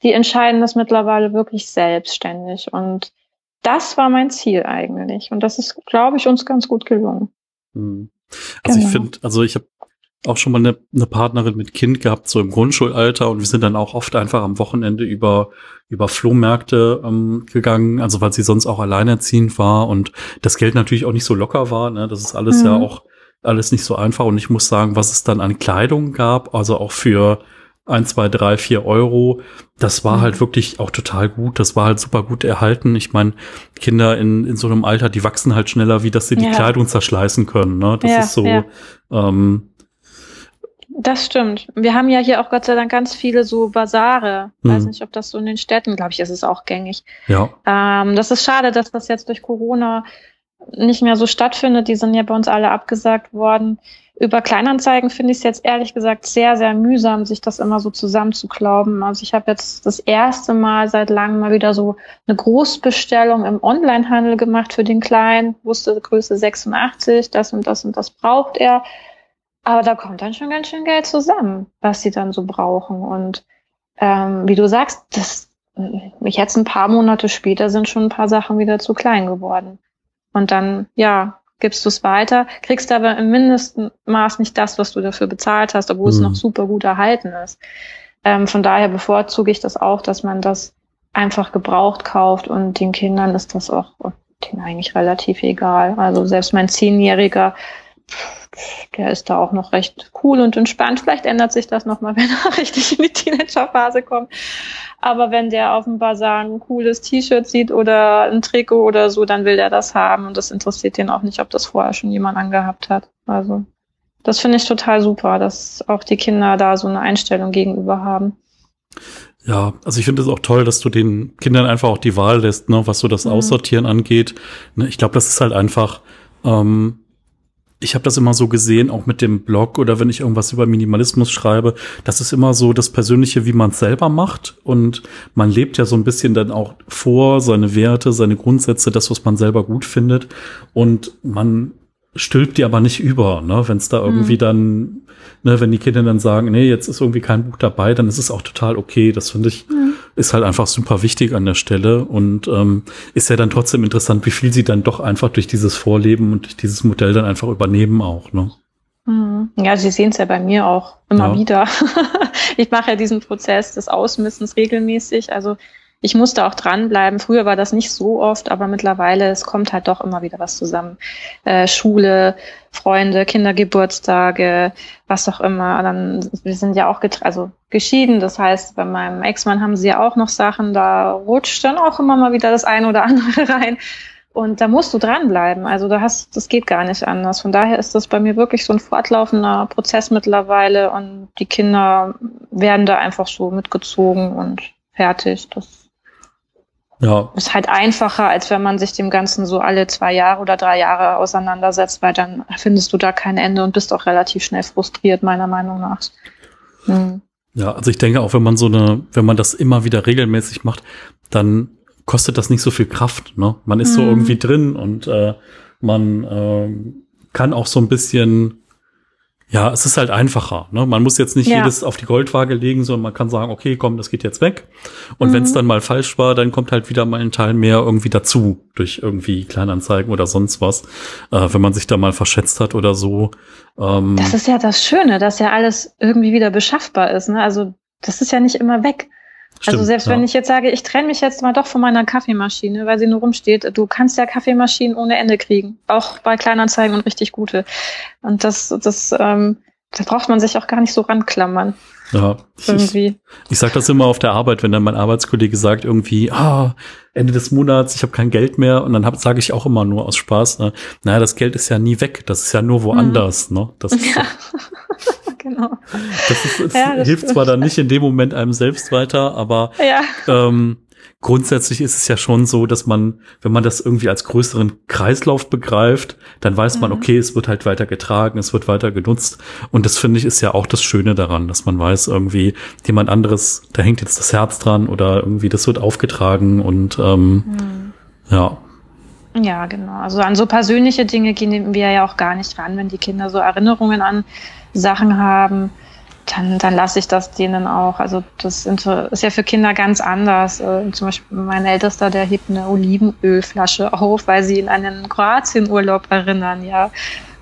die entscheiden das mittlerweile wirklich selbstständig und das war mein Ziel eigentlich und das ist, glaube ich, uns ganz gut gelungen.
Hm. Also genau. ich finde, also ich habe auch schon mal eine, eine Partnerin mit Kind gehabt, so im Grundschulalter und wir sind dann auch oft einfach am Wochenende über über Flohmärkte ähm, gegangen, also weil sie sonst auch alleinerziehend war und das Geld natürlich auch nicht so locker war. Ne? Das ist alles mhm. ja auch alles nicht so einfach. Und ich muss sagen, was es dann an Kleidung gab, also auch für ein, zwei, drei, vier Euro, das war mhm. halt wirklich auch total gut. Das war halt super gut erhalten. Ich meine, Kinder in, in so einem Alter, die wachsen halt schneller, wie dass sie ja. die Kleidung zerschleißen können. Ne? Das ja, ist so, ja. ähm,
das stimmt. Wir haben ja hier auch Gott sei Dank ganz viele so Basare. Ich weiß mhm. nicht, ob das so in den Städten, glaube ich, ist es auch gängig. Ja. Ähm, das ist schade, dass das jetzt durch Corona nicht mehr so stattfindet. Die sind ja bei uns alle abgesagt worden. Über Kleinanzeigen finde ich es jetzt ehrlich gesagt sehr, sehr mühsam, sich das immer so zusammenzuklauben. Also ich habe jetzt das erste Mal seit langem mal wieder so eine Großbestellung im Onlinehandel gemacht für den Kleinen, wusste Größe 86, das und das und das braucht er aber da kommt dann schon ganz schön Geld zusammen, was sie dann so brauchen. Und ähm, wie du sagst, das jetzt ein paar Monate später sind schon ein paar Sachen wieder zu klein geworden. Und dann, ja, gibst du es weiter, kriegst aber im mindesten Maß nicht das, was du dafür bezahlt hast, obwohl mhm. es noch super gut erhalten ist. Ähm, von daher bevorzuge ich das auch, dass man das einfach gebraucht kauft und den Kindern ist das auch denen eigentlich relativ egal. Also selbst mein Zehnjähriger der ist da auch noch recht cool und entspannt. Vielleicht ändert sich das nochmal, wenn er richtig in die Teenagerphase kommt. Aber wenn der auf dem Bazar ein cooles T-Shirt sieht oder ein Trikot oder so, dann will der das haben und das interessiert den auch nicht, ob das vorher schon jemand angehabt hat. Also das finde ich total super, dass auch die Kinder da so eine Einstellung gegenüber haben.
Ja, also ich finde es auch toll, dass du den Kindern einfach auch die Wahl lässt, ne, was so das mhm. Aussortieren angeht. Ne, ich glaube, das ist halt einfach ähm, ich habe das immer so gesehen, auch mit dem Blog oder wenn ich irgendwas über Minimalismus schreibe, das ist immer so das Persönliche, wie man es selber macht. Und man lebt ja so ein bisschen dann auch vor, seine Werte, seine Grundsätze, das, was man selber gut findet. Und man stülpt die aber nicht über, ne? Wenn es da irgendwie mhm. dann, ne, wenn die Kinder dann sagen, nee, jetzt ist irgendwie kein Buch dabei, dann ist es auch total okay. Das finde ich, mhm. Ist halt einfach super wichtig an der Stelle und ähm, ist ja dann trotzdem interessant, wie viel sie dann doch einfach durch dieses Vorleben und durch dieses Modell dann einfach übernehmen auch, ne?
Mhm. Ja, Sie sehen es ja bei mir auch immer ja. wieder. ich mache ja diesen Prozess des Ausmissens regelmäßig. Also ich musste auch dranbleiben. Früher war das nicht so oft, aber mittlerweile, es kommt halt doch immer wieder was zusammen. Äh, Schule, Freunde, Kindergeburtstage, was auch immer. Dann, wir sind ja auch also geschieden. Das heißt, bei meinem Ex-Mann haben sie ja auch noch Sachen, da rutscht dann auch immer mal wieder das eine oder andere rein. Und da musst du dranbleiben. Also da hast, das geht gar nicht anders. Von daher ist das bei mir wirklich so ein fortlaufender Prozess mittlerweile und die Kinder werden da einfach so mitgezogen und fertig. Das ja. Ist halt einfacher, als wenn man sich dem Ganzen so alle zwei Jahre oder drei Jahre auseinandersetzt, weil dann findest du da kein Ende und bist auch relativ schnell frustriert, meiner Meinung nach.
Hm. Ja, also ich denke auch, wenn man so eine, wenn man das immer wieder regelmäßig macht, dann kostet das nicht so viel Kraft. Ne? Man ist hm. so irgendwie drin und äh, man äh, kann auch so ein bisschen ja, es ist halt einfacher. Ne? Man muss jetzt nicht ja. jedes auf die Goldwaage legen, sondern man kann sagen, okay, komm, das geht jetzt weg. Und mhm. wenn es dann mal falsch war, dann kommt halt wieder mal ein Teil mehr irgendwie dazu durch irgendwie Kleinanzeigen oder sonst was, äh, wenn man sich da mal verschätzt hat oder so.
Ähm, das ist ja das Schöne, dass ja alles irgendwie wieder beschaffbar ist. Ne? Also das ist ja nicht immer weg. Also Stimmt, also selbst ja. wenn ich jetzt sage, ich trenne mich jetzt mal doch von meiner Kaffeemaschine, weil sie nur rumsteht, du kannst ja Kaffeemaschinen ohne Ende kriegen. Auch bei Kleinanzeigen und richtig gute. Und das, das, ähm, da braucht man sich auch gar nicht so ranklammern.
Ja, irgendwie. Ich, ich sage das immer auf der Arbeit, wenn dann mein Arbeitskollege sagt irgendwie, ah, Ende des Monats, ich habe kein Geld mehr und dann sage ich auch immer nur aus Spaß, ne, naja, das Geld ist ja nie weg, das ist ja nur woanders, mhm. ne? Das ist ja. genau. Das, ist, das ja, das hilft stimmt. zwar dann nicht in dem Moment einem selbst weiter, aber ja. ähm, grundsätzlich ist es ja schon so, dass man, wenn man das irgendwie als größeren Kreislauf begreift, dann weiß mhm. man, okay, es wird halt weiter getragen, es wird weiter genutzt. Und das finde ich ist ja auch das Schöne daran, dass man weiß, irgendwie jemand anderes, da hängt jetzt das Herz dran oder irgendwie das wird aufgetragen und ähm, mhm. ja.
Ja, genau. Also an so persönliche Dinge gehen wir ja auch gar nicht ran, wenn die Kinder so Erinnerungen an Sachen haben dann, dann lasse ich das denen auch. Also das ist ja für Kinder ganz anders. Äh, zum Beispiel mein Ältester, der hebt eine Olivenölflasche auf, weil sie ihn an einen Kroatienurlaub erinnern, ja,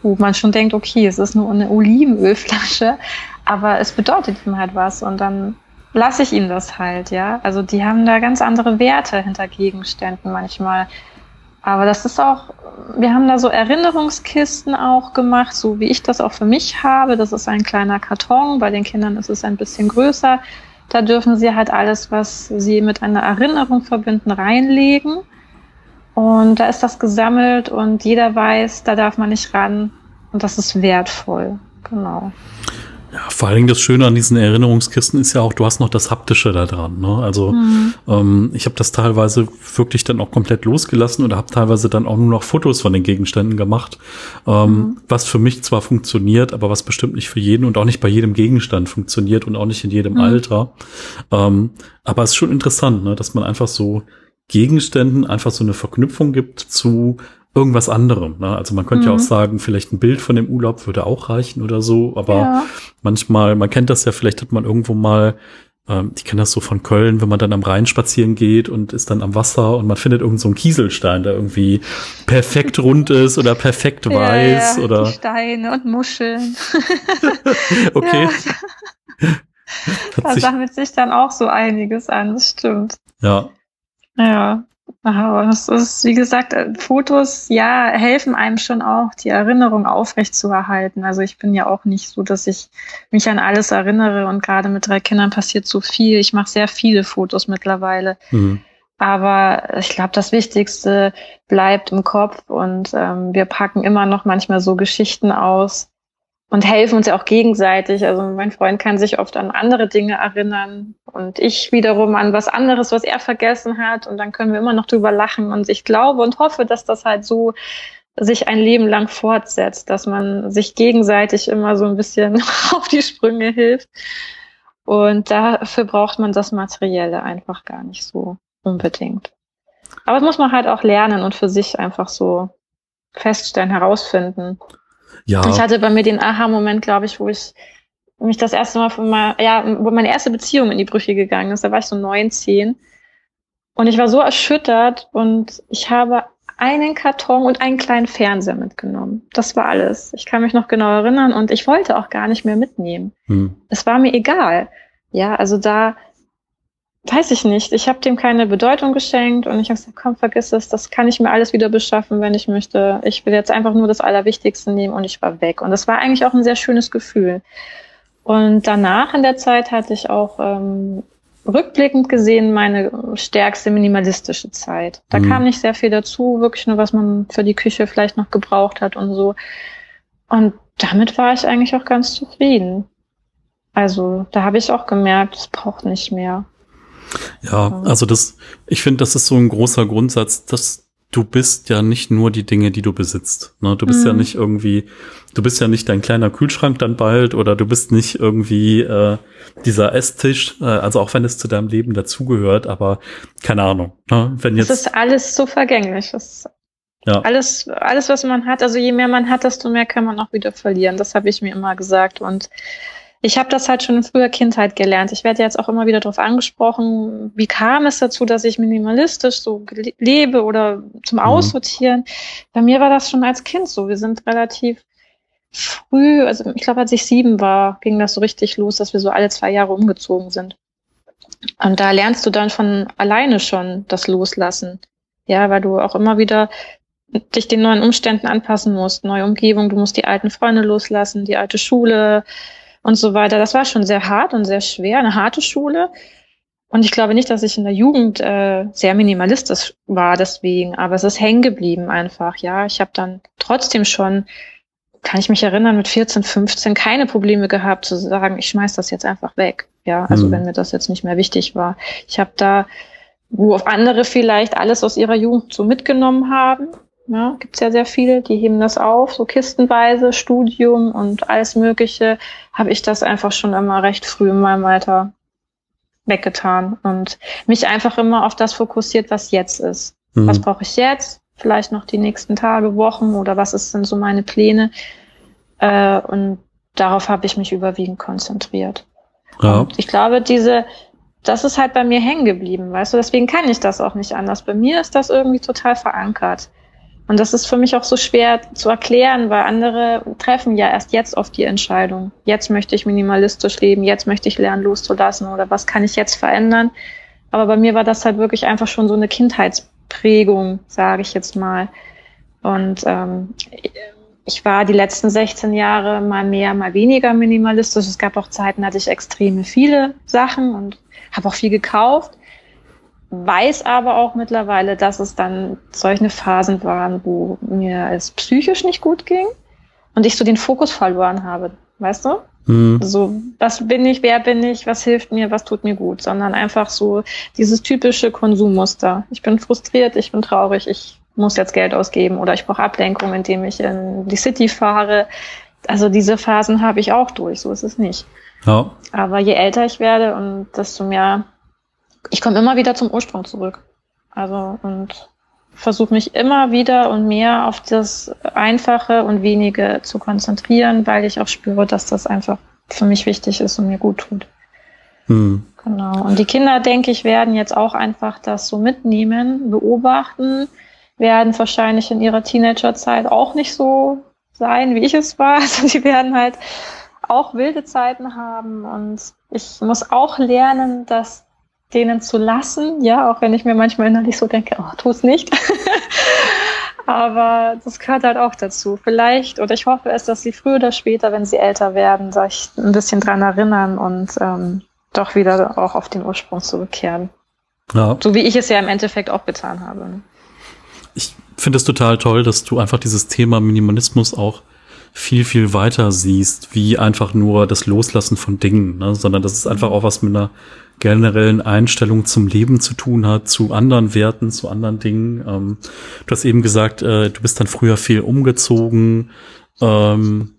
wo man schon denkt, okay, es ist nur eine Olivenölflasche, aber es bedeutet ihm halt was und dann lasse ich ihm das halt, ja. Also die haben da ganz andere Werte hinter Gegenständen manchmal. Aber das ist auch, wir haben da so Erinnerungskisten auch gemacht, so wie ich das auch für mich habe. Das ist ein kleiner Karton. Bei den Kindern ist es ein bisschen größer. Da dürfen sie halt alles, was sie mit einer Erinnerung verbinden, reinlegen. Und da ist das gesammelt und jeder weiß, da darf man nicht ran. Und das ist wertvoll. Genau.
Ja, vor allen Dingen das Schöne an diesen Erinnerungskisten ist ja auch, du hast noch das Haptische da dran. Ne? Also mhm. ähm, ich habe das teilweise wirklich dann auch komplett losgelassen oder habe teilweise dann auch nur noch Fotos von den Gegenständen gemacht, ähm, mhm. was für mich zwar funktioniert, aber was bestimmt nicht für jeden und auch nicht bei jedem Gegenstand funktioniert und auch nicht in jedem mhm. Alter. Ähm, aber es ist schon interessant, ne? dass man einfach so Gegenständen einfach so eine Verknüpfung gibt zu irgendwas anderem. Ne? Also man könnte mhm. ja auch mhm. sagen, vielleicht ein Bild von dem Urlaub würde auch reichen oder so, aber ja. manchmal, man kennt das ja, vielleicht hat man irgendwo mal, ähm, ich kenne das so von Köln, wenn man dann am Rhein spazieren geht und ist dann am Wasser und man findet irgend so einen Kieselstein, der irgendwie perfekt rund ist oder perfekt weiß ja, ja. oder.
Steine und Muscheln.
okay.
da sammelt sich dann auch so einiges an, das stimmt.
Ja.
Ja. Aber das ist, wie gesagt, äh, Fotos, ja, helfen einem schon auch, die Erinnerung aufrechtzuerhalten. Also ich bin ja auch nicht so, dass ich mich an alles erinnere und gerade mit drei Kindern passiert so viel. Ich mache sehr viele Fotos mittlerweile. Mhm. Aber ich glaube, das Wichtigste bleibt im Kopf und ähm, wir packen immer noch manchmal so Geschichten aus, und helfen uns ja auch gegenseitig. Also mein Freund kann sich oft an andere Dinge erinnern und ich wiederum an was anderes, was er vergessen hat. Und dann können wir immer noch drüber lachen. Und ich glaube und hoffe, dass das halt so sich ein Leben lang fortsetzt, dass man sich gegenseitig immer so ein bisschen auf die Sprünge hilft. Und dafür braucht man das Materielle einfach gar nicht so unbedingt. Aber das muss man halt auch lernen und für sich einfach so feststellen, herausfinden.
Ja.
Ich hatte bei mir den Aha-Moment, glaube ich, wo ich mich das erste Mal von mal, ja, wo meine erste Beziehung in die Brüche gegangen ist. Da war ich so neun, zehn. Und ich war so erschüttert und ich habe einen Karton und einen kleinen Fernseher mitgenommen. Das war alles. Ich kann mich noch genau erinnern und ich wollte auch gar nicht mehr mitnehmen. Hm. Es war mir egal. Ja, also da weiß ich nicht. Ich habe dem keine Bedeutung geschenkt und ich habe gesagt, komm, vergiss es, das kann ich mir alles wieder beschaffen, wenn ich möchte. Ich will jetzt einfach nur das Allerwichtigste nehmen und ich war weg. Und das war eigentlich auch ein sehr schönes Gefühl. Und danach in der Zeit hatte ich auch ähm, rückblickend gesehen meine stärkste minimalistische Zeit. Da mhm. kam nicht sehr viel dazu, wirklich nur, was man für die Küche vielleicht noch gebraucht hat und so. Und damit war ich eigentlich auch ganz zufrieden. Also da habe ich auch gemerkt, es braucht nicht mehr.
Ja, also das, ich finde, das ist so ein großer Grundsatz, dass du bist ja nicht nur die Dinge, die du besitzt. Ne? Du bist mhm. ja nicht irgendwie, du bist ja nicht dein kleiner Kühlschrank dann bald oder du bist nicht irgendwie äh, dieser Esstisch, äh, also auch wenn es zu deinem Leben dazugehört, aber keine Ahnung. Ne? Wenn jetzt,
das ist alles so vergänglich. Das ja. Alles, alles, was man hat, also je mehr man hat, desto mehr kann man auch wieder verlieren. Das habe ich mir immer gesagt. Und ich habe das halt schon in früher Kindheit gelernt. Ich werde jetzt auch immer wieder darauf angesprochen, wie kam es dazu, dass ich minimalistisch so lebe oder zum mhm. Aussortieren. Bei mir war das schon als Kind so. Wir sind relativ früh, also ich glaube, als ich sieben war, ging das so richtig los, dass wir so alle zwei Jahre umgezogen sind. Und da lernst du dann von alleine schon das Loslassen. Ja, weil du auch immer wieder dich den neuen Umständen anpassen musst, neue Umgebung, du musst die alten Freunde loslassen, die alte Schule, und so weiter. Das war schon sehr hart und sehr schwer, eine harte Schule. Und ich glaube nicht, dass ich in der Jugend äh, sehr minimalistisch war deswegen, aber es ist hängen geblieben einfach. Ja, ich habe dann trotzdem schon, kann ich mich erinnern, mit 14, 15 keine Probleme gehabt zu sagen, ich schmeiß das jetzt einfach weg. Ja, also mhm. wenn mir das jetzt nicht mehr wichtig war. Ich habe da, wo auf andere vielleicht alles aus ihrer Jugend so mitgenommen haben, ja, gibt es ja sehr viele, die heben das auf, so kistenweise, Studium und alles Mögliche, habe ich das einfach schon immer recht früh in meinem Alter weggetan und mich einfach immer auf das fokussiert, was jetzt ist. Mhm. Was brauche ich jetzt? Vielleicht noch die nächsten Tage, Wochen oder was ist denn so meine Pläne? Äh, und darauf habe ich mich überwiegend konzentriert. Ja. Und ich glaube, diese, das ist halt bei mir hängen geblieben, weißt du, deswegen kann ich das auch nicht anders. Bei mir ist das irgendwie total verankert. Und das ist für mich auch so schwer zu erklären, weil andere treffen ja erst jetzt oft die Entscheidung. Jetzt möchte ich minimalistisch leben, jetzt möchte ich lernen loszulassen oder was kann ich jetzt verändern. Aber bei mir war das halt wirklich einfach schon so eine Kindheitsprägung, sage ich jetzt mal. Und ähm, ich war die letzten 16 Jahre mal mehr, mal weniger minimalistisch. Es gab auch Zeiten, da hatte ich extreme viele Sachen und habe auch viel gekauft weiß aber auch mittlerweile, dass es dann solche Phasen waren, wo mir es psychisch nicht gut ging und ich so den Fokus verloren habe, weißt du? Mhm. So, was bin ich, wer bin ich, was hilft mir, was tut mir gut, sondern einfach so dieses typische Konsummuster. Ich bin frustriert, ich bin traurig, ich muss jetzt Geld ausgeben oder ich brauche Ablenkung, indem ich in die City fahre. Also diese Phasen habe ich auch durch, so ist es nicht. Ja. Aber je älter ich werde und desto mehr ich komme immer wieder zum Ursprung zurück. Also und versuche mich immer wieder und mehr auf das Einfache und Wenige zu konzentrieren, weil ich auch spüre, dass das einfach für mich wichtig ist und mir gut tut. Hm. Genau. Und die Kinder, denke ich, werden jetzt auch einfach das so mitnehmen, beobachten, werden wahrscheinlich in ihrer Teenagerzeit auch nicht so sein, wie ich es war. Also die werden halt auch wilde Zeiten haben und ich muss auch lernen, dass denen zu lassen, ja, auch wenn ich mir manchmal innerlich so denke, oh, tu es nicht. Aber das gehört halt auch dazu. Vielleicht, oder ich hoffe es, dass sie früher oder später, wenn sie älter werden, sich ein bisschen dran erinnern und ähm, doch wieder auch auf den Ursprung zurückkehren. Ja. So wie ich es ja im Endeffekt auch getan habe.
Ich finde es total toll, dass du einfach dieses Thema Minimalismus auch viel, viel weiter siehst, wie einfach nur das Loslassen von Dingen, ne? sondern dass es einfach auch was mit einer generellen Einstellung zum Leben zu tun hat, zu anderen Werten, zu anderen Dingen. Ähm, du hast eben gesagt, äh, du bist dann früher viel umgezogen, ähm,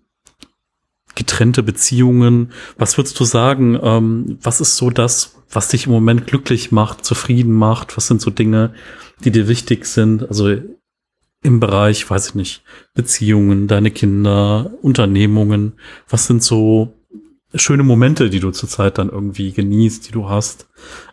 getrennte Beziehungen. Was würdest du sagen? Ähm, was ist so das, was dich im Moment glücklich macht, zufrieden macht? Was sind so Dinge, die dir wichtig sind? Also im Bereich, weiß ich nicht, Beziehungen, deine Kinder, Unternehmungen? Was sind so schöne Momente, die du zurzeit dann irgendwie genießt, die du hast?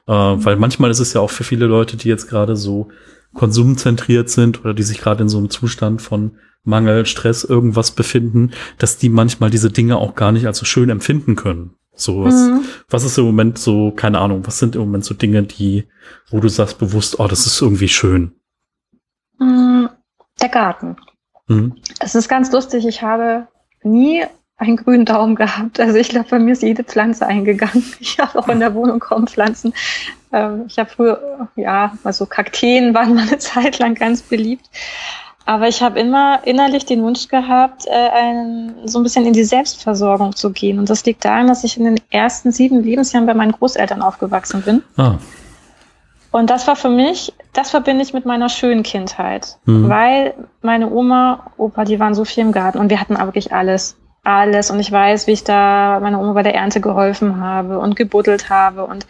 Äh, weil manchmal ist es ja auch für viele Leute, die jetzt gerade so konsumzentriert sind oder die sich gerade in so einem Zustand von Mangel, Stress, irgendwas befinden, dass die manchmal diese Dinge auch gar nicht als so schön empfinden können. So was, mhm. was ist im Moment so, keine Ahnung, was sind im Moment so Dinge, die, wo du sagst bewusst, oh, das ist irgendwie schön?
Mm, der Garten. Mhm. Es ist ganz lustig, ich habe nie einen grünen Daumen gehabt. Also ich glaube, bei mir ist jede Pflanze eingegangen. Ich habe auch in der Wohnung kaum Pflanzen. Ähm, ich habe früher, ja, also Kakteen waren mal eine Zeit lang ganz beliebt. Aber ich habe immer innerlich den Wunsch gehabt, äh, ein, so ein bisschen in die Selbstversorgung zu gehen. Und das liegt daran, dass ich in den ersten sieben Lebensjahren bei meinen Großeltern aufgewachsen bin. Ah. Und das war für mich, das verbinde ich mit meiner schönen Kindheit. Mhm. Weil meine Oma, Opa, die waren so viel im Garten und wir hatten wirklich alles alles. Und ich weiß, wie ich da meiner Oma bei der Ernte geholfen habe und gebuddelt habe und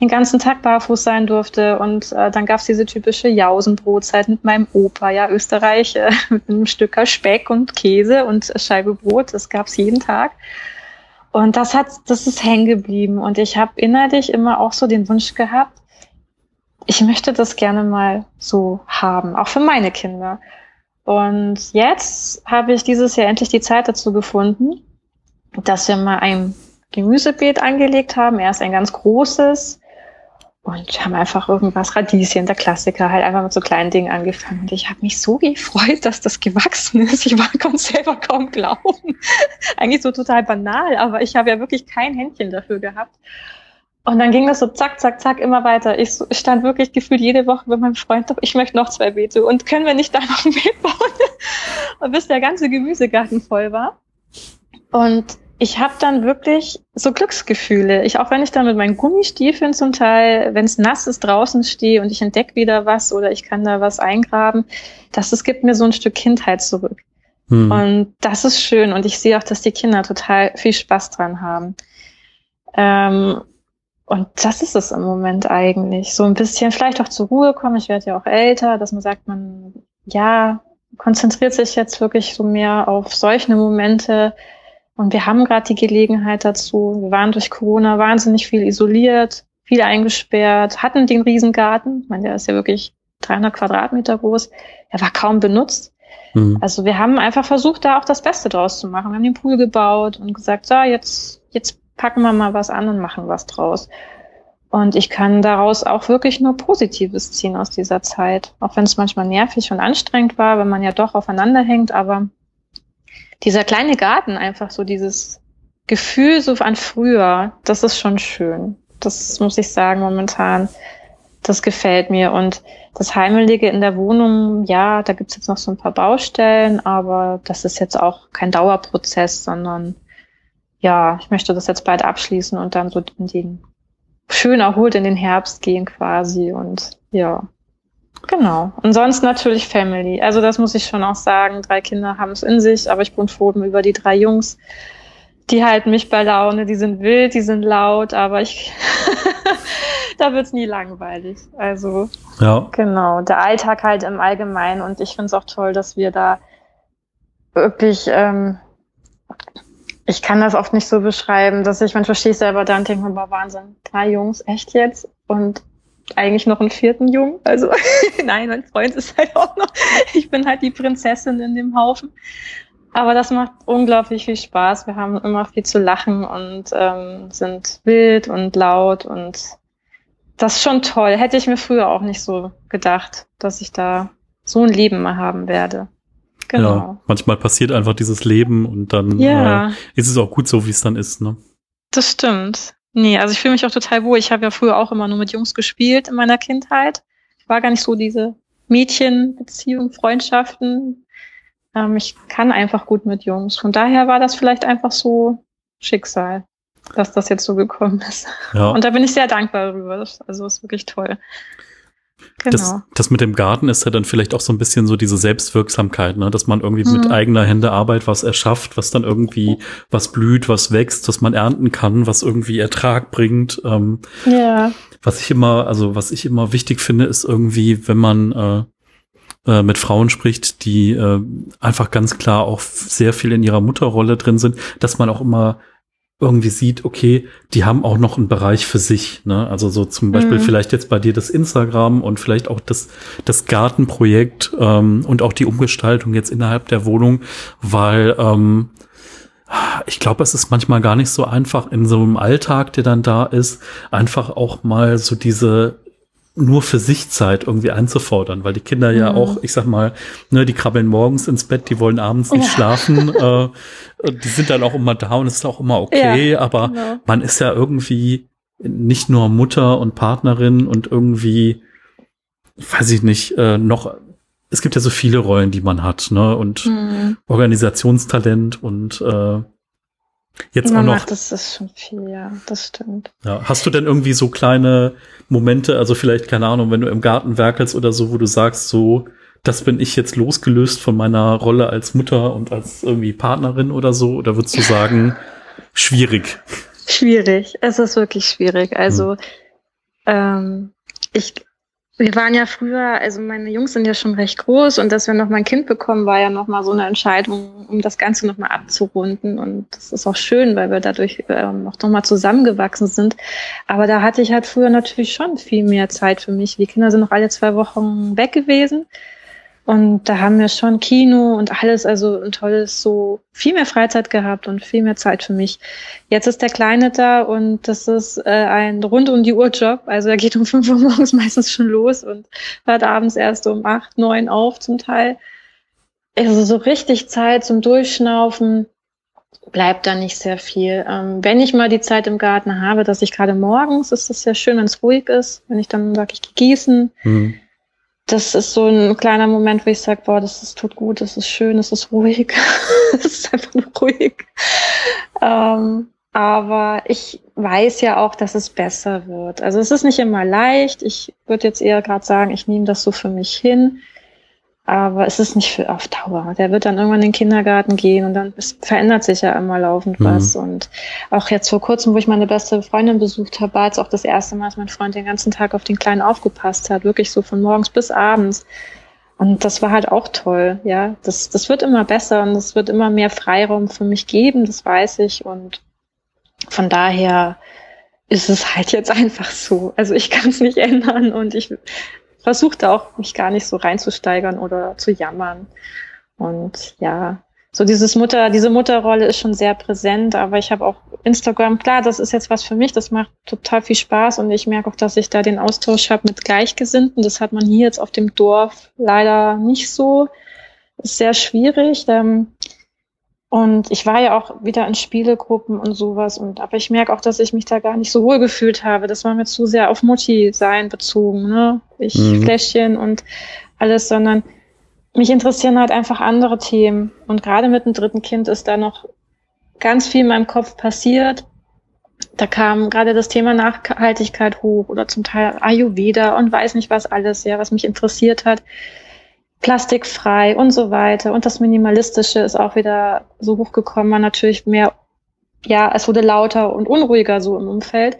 den ganzen Tag barfuß sein durfte. Und äh, dann gab's diese typische Jausenbrotzeit mit meinem Opa, ja Österreich äh, mit einem Stück Speck und Käse und Scheibe Brot, das gab's jeden Tag. Und das hat, das ist hängen geblieben. Und ich habe innerlich immer auch so den Wunsch gehabt, ich möchte das gerne mal so haben, auch für meine Kinder. Und jetzt habe ich dieses Jahr endlich die Zeit dazu gefunden, dass wir mal ein Gemüsebeet angelegt haben. Erst ein ganz großes und haben einfach irgendwas Radieschen, der Klassiker, halt einfach mit so kleinen Dingen angefangen. Und ich habe mich so gefreut, dass das gewachsen ist. Ich war, konnte selber kaum glauben. Eigentlich so total banal, aber ich habe ja wirklich kein Händchen dafür gehabt. Und dann ging das so zack, zack, zack immer weiter. Ich stand wirklich gefühlt jede Woche bei meinem Freund, ich möchte noch zwei Beete und können wir nicht da noch ein Beet bauen? und bis der ganze Gemüsegarten voll war. Und ich habe dann wirklich so Glücksgefühle. Ich, auch wenn ich dann mit meinen Gummistiefeln zum Teil, wenn es nass ist, draußen stehe und ich entdecke wieder was oder ich kann da was eingraben, das, das gibt mir so ein Stück Kindheit zurück. Hm. Und das ist schön. Und ich sehe auch, dass die Kinder total viel Spaß dran haben. Ähm, und das ist es im Moment eigentlich. So ein bisschen vielleicht auch zur Ruhe kommen. Ich werde ja auch älter, dass man sagt, man, ja, konzentriert sich jetzt wirklich so mehr auf solche Momente. Und wir haben gerade die Gelegenheit dazu. Wir waren durch Corona wahnsinnig viel isoliert, viel eingesperrt, hatten den Riesengarten. Ich meine, der ist ja wirklich 300 Quadratmeter groß. Er war kaum benutzt. Mhm. Also wir haben einfach versucht, da auch das Beste draus zu machen. Wir haben den Pool gebaut und gesagt, so, jetzt, jetzt packen wir mal was an und machen was draus. Und ich kann daraus auch wirklich nur Positives ziehen aus dieser Zeit. Auch wenn es manchmal nervig und anstrengend war, wenn man ja doch aufeinander hängt. Aber dieser kleine Garten, einfach so dieses Gefühl so an früher, das ist schon schön. Das muss ich sagen momentan. Das gefällt mir. Und das Heimelige in der Wohnung, ja, da gibt's jetzt noch so ein paar Baustellen, aber das ist jetzt auch kein Dauerprozess, sondern ja, ich möchte das jetzt bald abschließen und dann so in den schön erholt in den Herbst gehen quasi und ja. Genau. Und sonst natürlich Family. Also das muss ich schon auch sagen. Drei Kinder haben es in sich, aber ich bin froh über die drei Jungs. Die halten mich bei Laune. Die sind wild, die sind laut, aber ich, da wird's nie langweilig. Also ja. genau. Der Alltag halt im Allgemeinen und ich finde es auch toll, dass wir da wirklich ähm, ich kann das oft nicht so beschreiben, dass ich manchmal stehe selber da und denke mir, Wahnsinn, drei Jungs, echt jetzt? Und eigentlich noch einen vierten Jungen. Also nein, mein Freund ist halt auch noch, ich bin halt die Prinzessin in dem Haufen. Aber das macht unglaublich viel Spaß. Wir haben immer viel zu lachen und ähm, sind wild und laut und das ist schon toll. Hätte ich mir früher auch nicht so gedacht, dass ich da so ein Leben mal haben werde.
Genau. Ja, manchmal passiert einfach dieses Leben und dann ja. äh, ist es auch gut so, wie es dann ist. Ne?
Das stimmt. Nee, also ich fühle mich auch total wohl. Ich habe ja früher auch immer nur mit Jungs gespielt in meiner Kindheit. Ich war gar nicht so diese Mädchenbeziehung, Freundschaften. Ähm, ich kann einfach gut mit Jungs. Von daher war das vielleicht einfach so Schicksal, dass das jetzt so gekommen ist. Ja. Und da bin ich sehr dankbar darüber. Also ist wirklich toll.
Genau. Das, das mit dem Garten ist ja dann vielleicht auch so ein bisschen so diese Selbstwirksamkeit, ne? dass man irgendwie mhm. mit eigener Hände Arbeit was erschafft, was dann irgendwie was blüht, was wächst, was man ernten kann, was irgendwie Ertrag bringt. Ähm, ja. Was ich immer, also was ich immer wichtig finde, ist irgendwie, wenn man äh, äh, mit Frauen spricht, die äh, einfach ganz klar auch sehr viel in ihrer Mutterrolle drin sind, dass man auch immer irgendwie sieht, okay, die haben auch noch einen Bereich für sich. Ne? Also so zum Beispiel mhm. vielleicht jetzt bei dir das Instagram und vielleicht auch das, das Gartenprojekt ähm, und auch die Umgestaltung jetzt innerhalb der Wohnung, weil ähm, ich glaube, es ist manchmal gar nicht so einfach in so einem Alltag, der dann da ist, einfach auch mal so diese nur für sich Zeit irgendwie einzufordern, weil die Kinder ja mhm. auch, ich sag mal, ne, die krabbeln morgens ins Bett, die wollen abends nicht ja. schlafen, äh, die sind dann auch immer da und es ist auch immer okay, ja, aber genau. man ist ja irgendwie nicht nur Mutter und Partnerin und irgendwie, weiß ich nicht, äh, noch, es gibt ja so viele Rollen, die man hat, ne, und mhm. Organisationstalent und äh, Jetzt
Man
auch noch.
Macht, das ist schon viel, ja, das stimmt.
Ja, hast du denn irgendwie so kleine Momente, also vielleicht, keine Ahnung, wenn du im Garten werkelst oder so, wo du sagst, so, das bin ich jetzt losgelöst von meiner Rolle als Mutter und als irgendwie Partnerin oder so? Oder würdest du sagen, schwierig?
Schwierig. Es ist wirklich schwierig. Also, hm. ähm, ich wir waren ja früher, also meine Jungs sind ja schon recht groß und dass wir noch mal ein Kind bekommen, war ja noch mal so eine Entscheidung, um das Ganze noch mal abzurunden. Und das ist auch schön, weil wir dadurch ähm, auch noch mal zusammengewachsen sind. Aber da hatte ich halt früher natürlich schon viel mehr Zeit für mich. Die Kinder sind noch alle zwei Wochen weg gewesen. Und da haben wir schon Kino und alles, also ein tolles, so viel mehr Freizeit gehabt und viel mehr Zeit für mich. Jetzt ist der Kleine da und das ist äh, ein rund um die Uhr Job. Also er geht um fünf Uhr morgens meistens schon los und hört abends erst um acht, neun auf zum Teil. Also so richtig Zeit zum Durchschnaufen bleibt da nicht sehr viel. Ähm, wenn ich mal die Zeit im Garten habe, dass ich gerade morgens, ist das sehr schön, wenn es ruhig ist, wenn ich dann sage, ich gehe gießen. Mhm das ist so ein kleiner Moment, wo ich sage, boah, das ist, tut gut, das ist schön, das ist ruhig. Es ist einfach nur ruhig. Ähm, aber ich weiß ja auch, dass es besser wird. Also es ist nicht immer leicht. Ich würde jetzt eher gerade sagen, ich nehme das so für mich hin. Aber es ist nicht für auf Dauer. Der wird dann irgendwann in den Kindergarten gehen und dann ist, verändert sich ja immer laufend mhm. was. Und auch jetzt vor kurzem, wo ich meine beste Freundin besucht habe, war es auch das erste Mal, dass mein Freund den ganzen Tag auf den Kleinen aufgepasst hat. Wirklich so von morgens bis abends. Und das war halt auch toll, ja. Das, das wird immer besser und es wird immer mehr Freiraum für mich geben, das weiß ich. Und von daher ist es halt jetzt einfach so. Also ich kann es nicht ändern und ich versuchte auch, mich gar nicht so reinzusteigern oder zu jammern. Und ja, so dieses Mutter, diese Mutterrolle ist schon sehr präsent, aber ich habe auch Instagram, klar, das ist jetzt was für mich, das macht total viel Spaß und ich merke auch, dass ich da den Austausch habe mit Gleichgesinnten. Das hat man hier jetzt auf dem Dorf leider nicht so. Ist sehr schwierig. Ähm, und ich war ja auch wieder in Spielegruppen und sowas. Und aber ich merke auch, dass ich mich da gar nicht so wohl gefühlt habe. Das war mir zu sehr auf Mutti sein bezogen, ne? Ich mhm. Fläschchen und alles, sondern mich interessieren halt einfach andere Themen. Und gerade mit dem dritten Kind ist da noch ganz viel in meinem Kopf passiert. Da kam gerade das Thema Nachhaltigkeit hoch oder zum Teil Ayurveda und weiß nicht was alles, ja, was mich interessiert hat plastikfrei und so weiter. Und das Minimalistische ist auch wieder so hochgekommen, war natürlich mehr, ja, es wurde lauter und unruhiger so im Umfeld.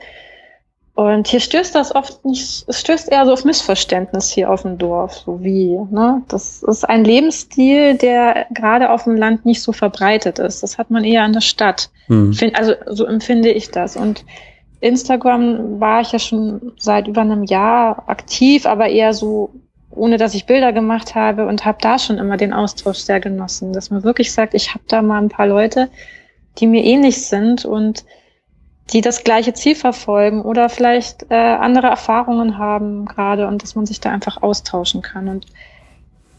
Und hier stößt das oft nicht, es stößt eher so auf Missverständnis hier auf dem Dorf, so wie, ne? Das ist ein Lebensstil, der gerade auf dem Land nicht so verbreitet ist. Das hat man eher an der Stadt. Hm. Also so empfinde ich das. Und Instagram war ich ja schon seit über einem Jahr aktiv, aber eher so ohne dass ich Bilder gemacht habe und habe da schon immer den Austausch sehr genossen, dass man wirklich sagt, ich habe da mal ein paar Leute, die mir ähnlich sind und die das gleiche Ziel verfolgen oder vielleicht äh, andere Erfahrungen haben gerade und dass man sich da einfach austauschen kann. Und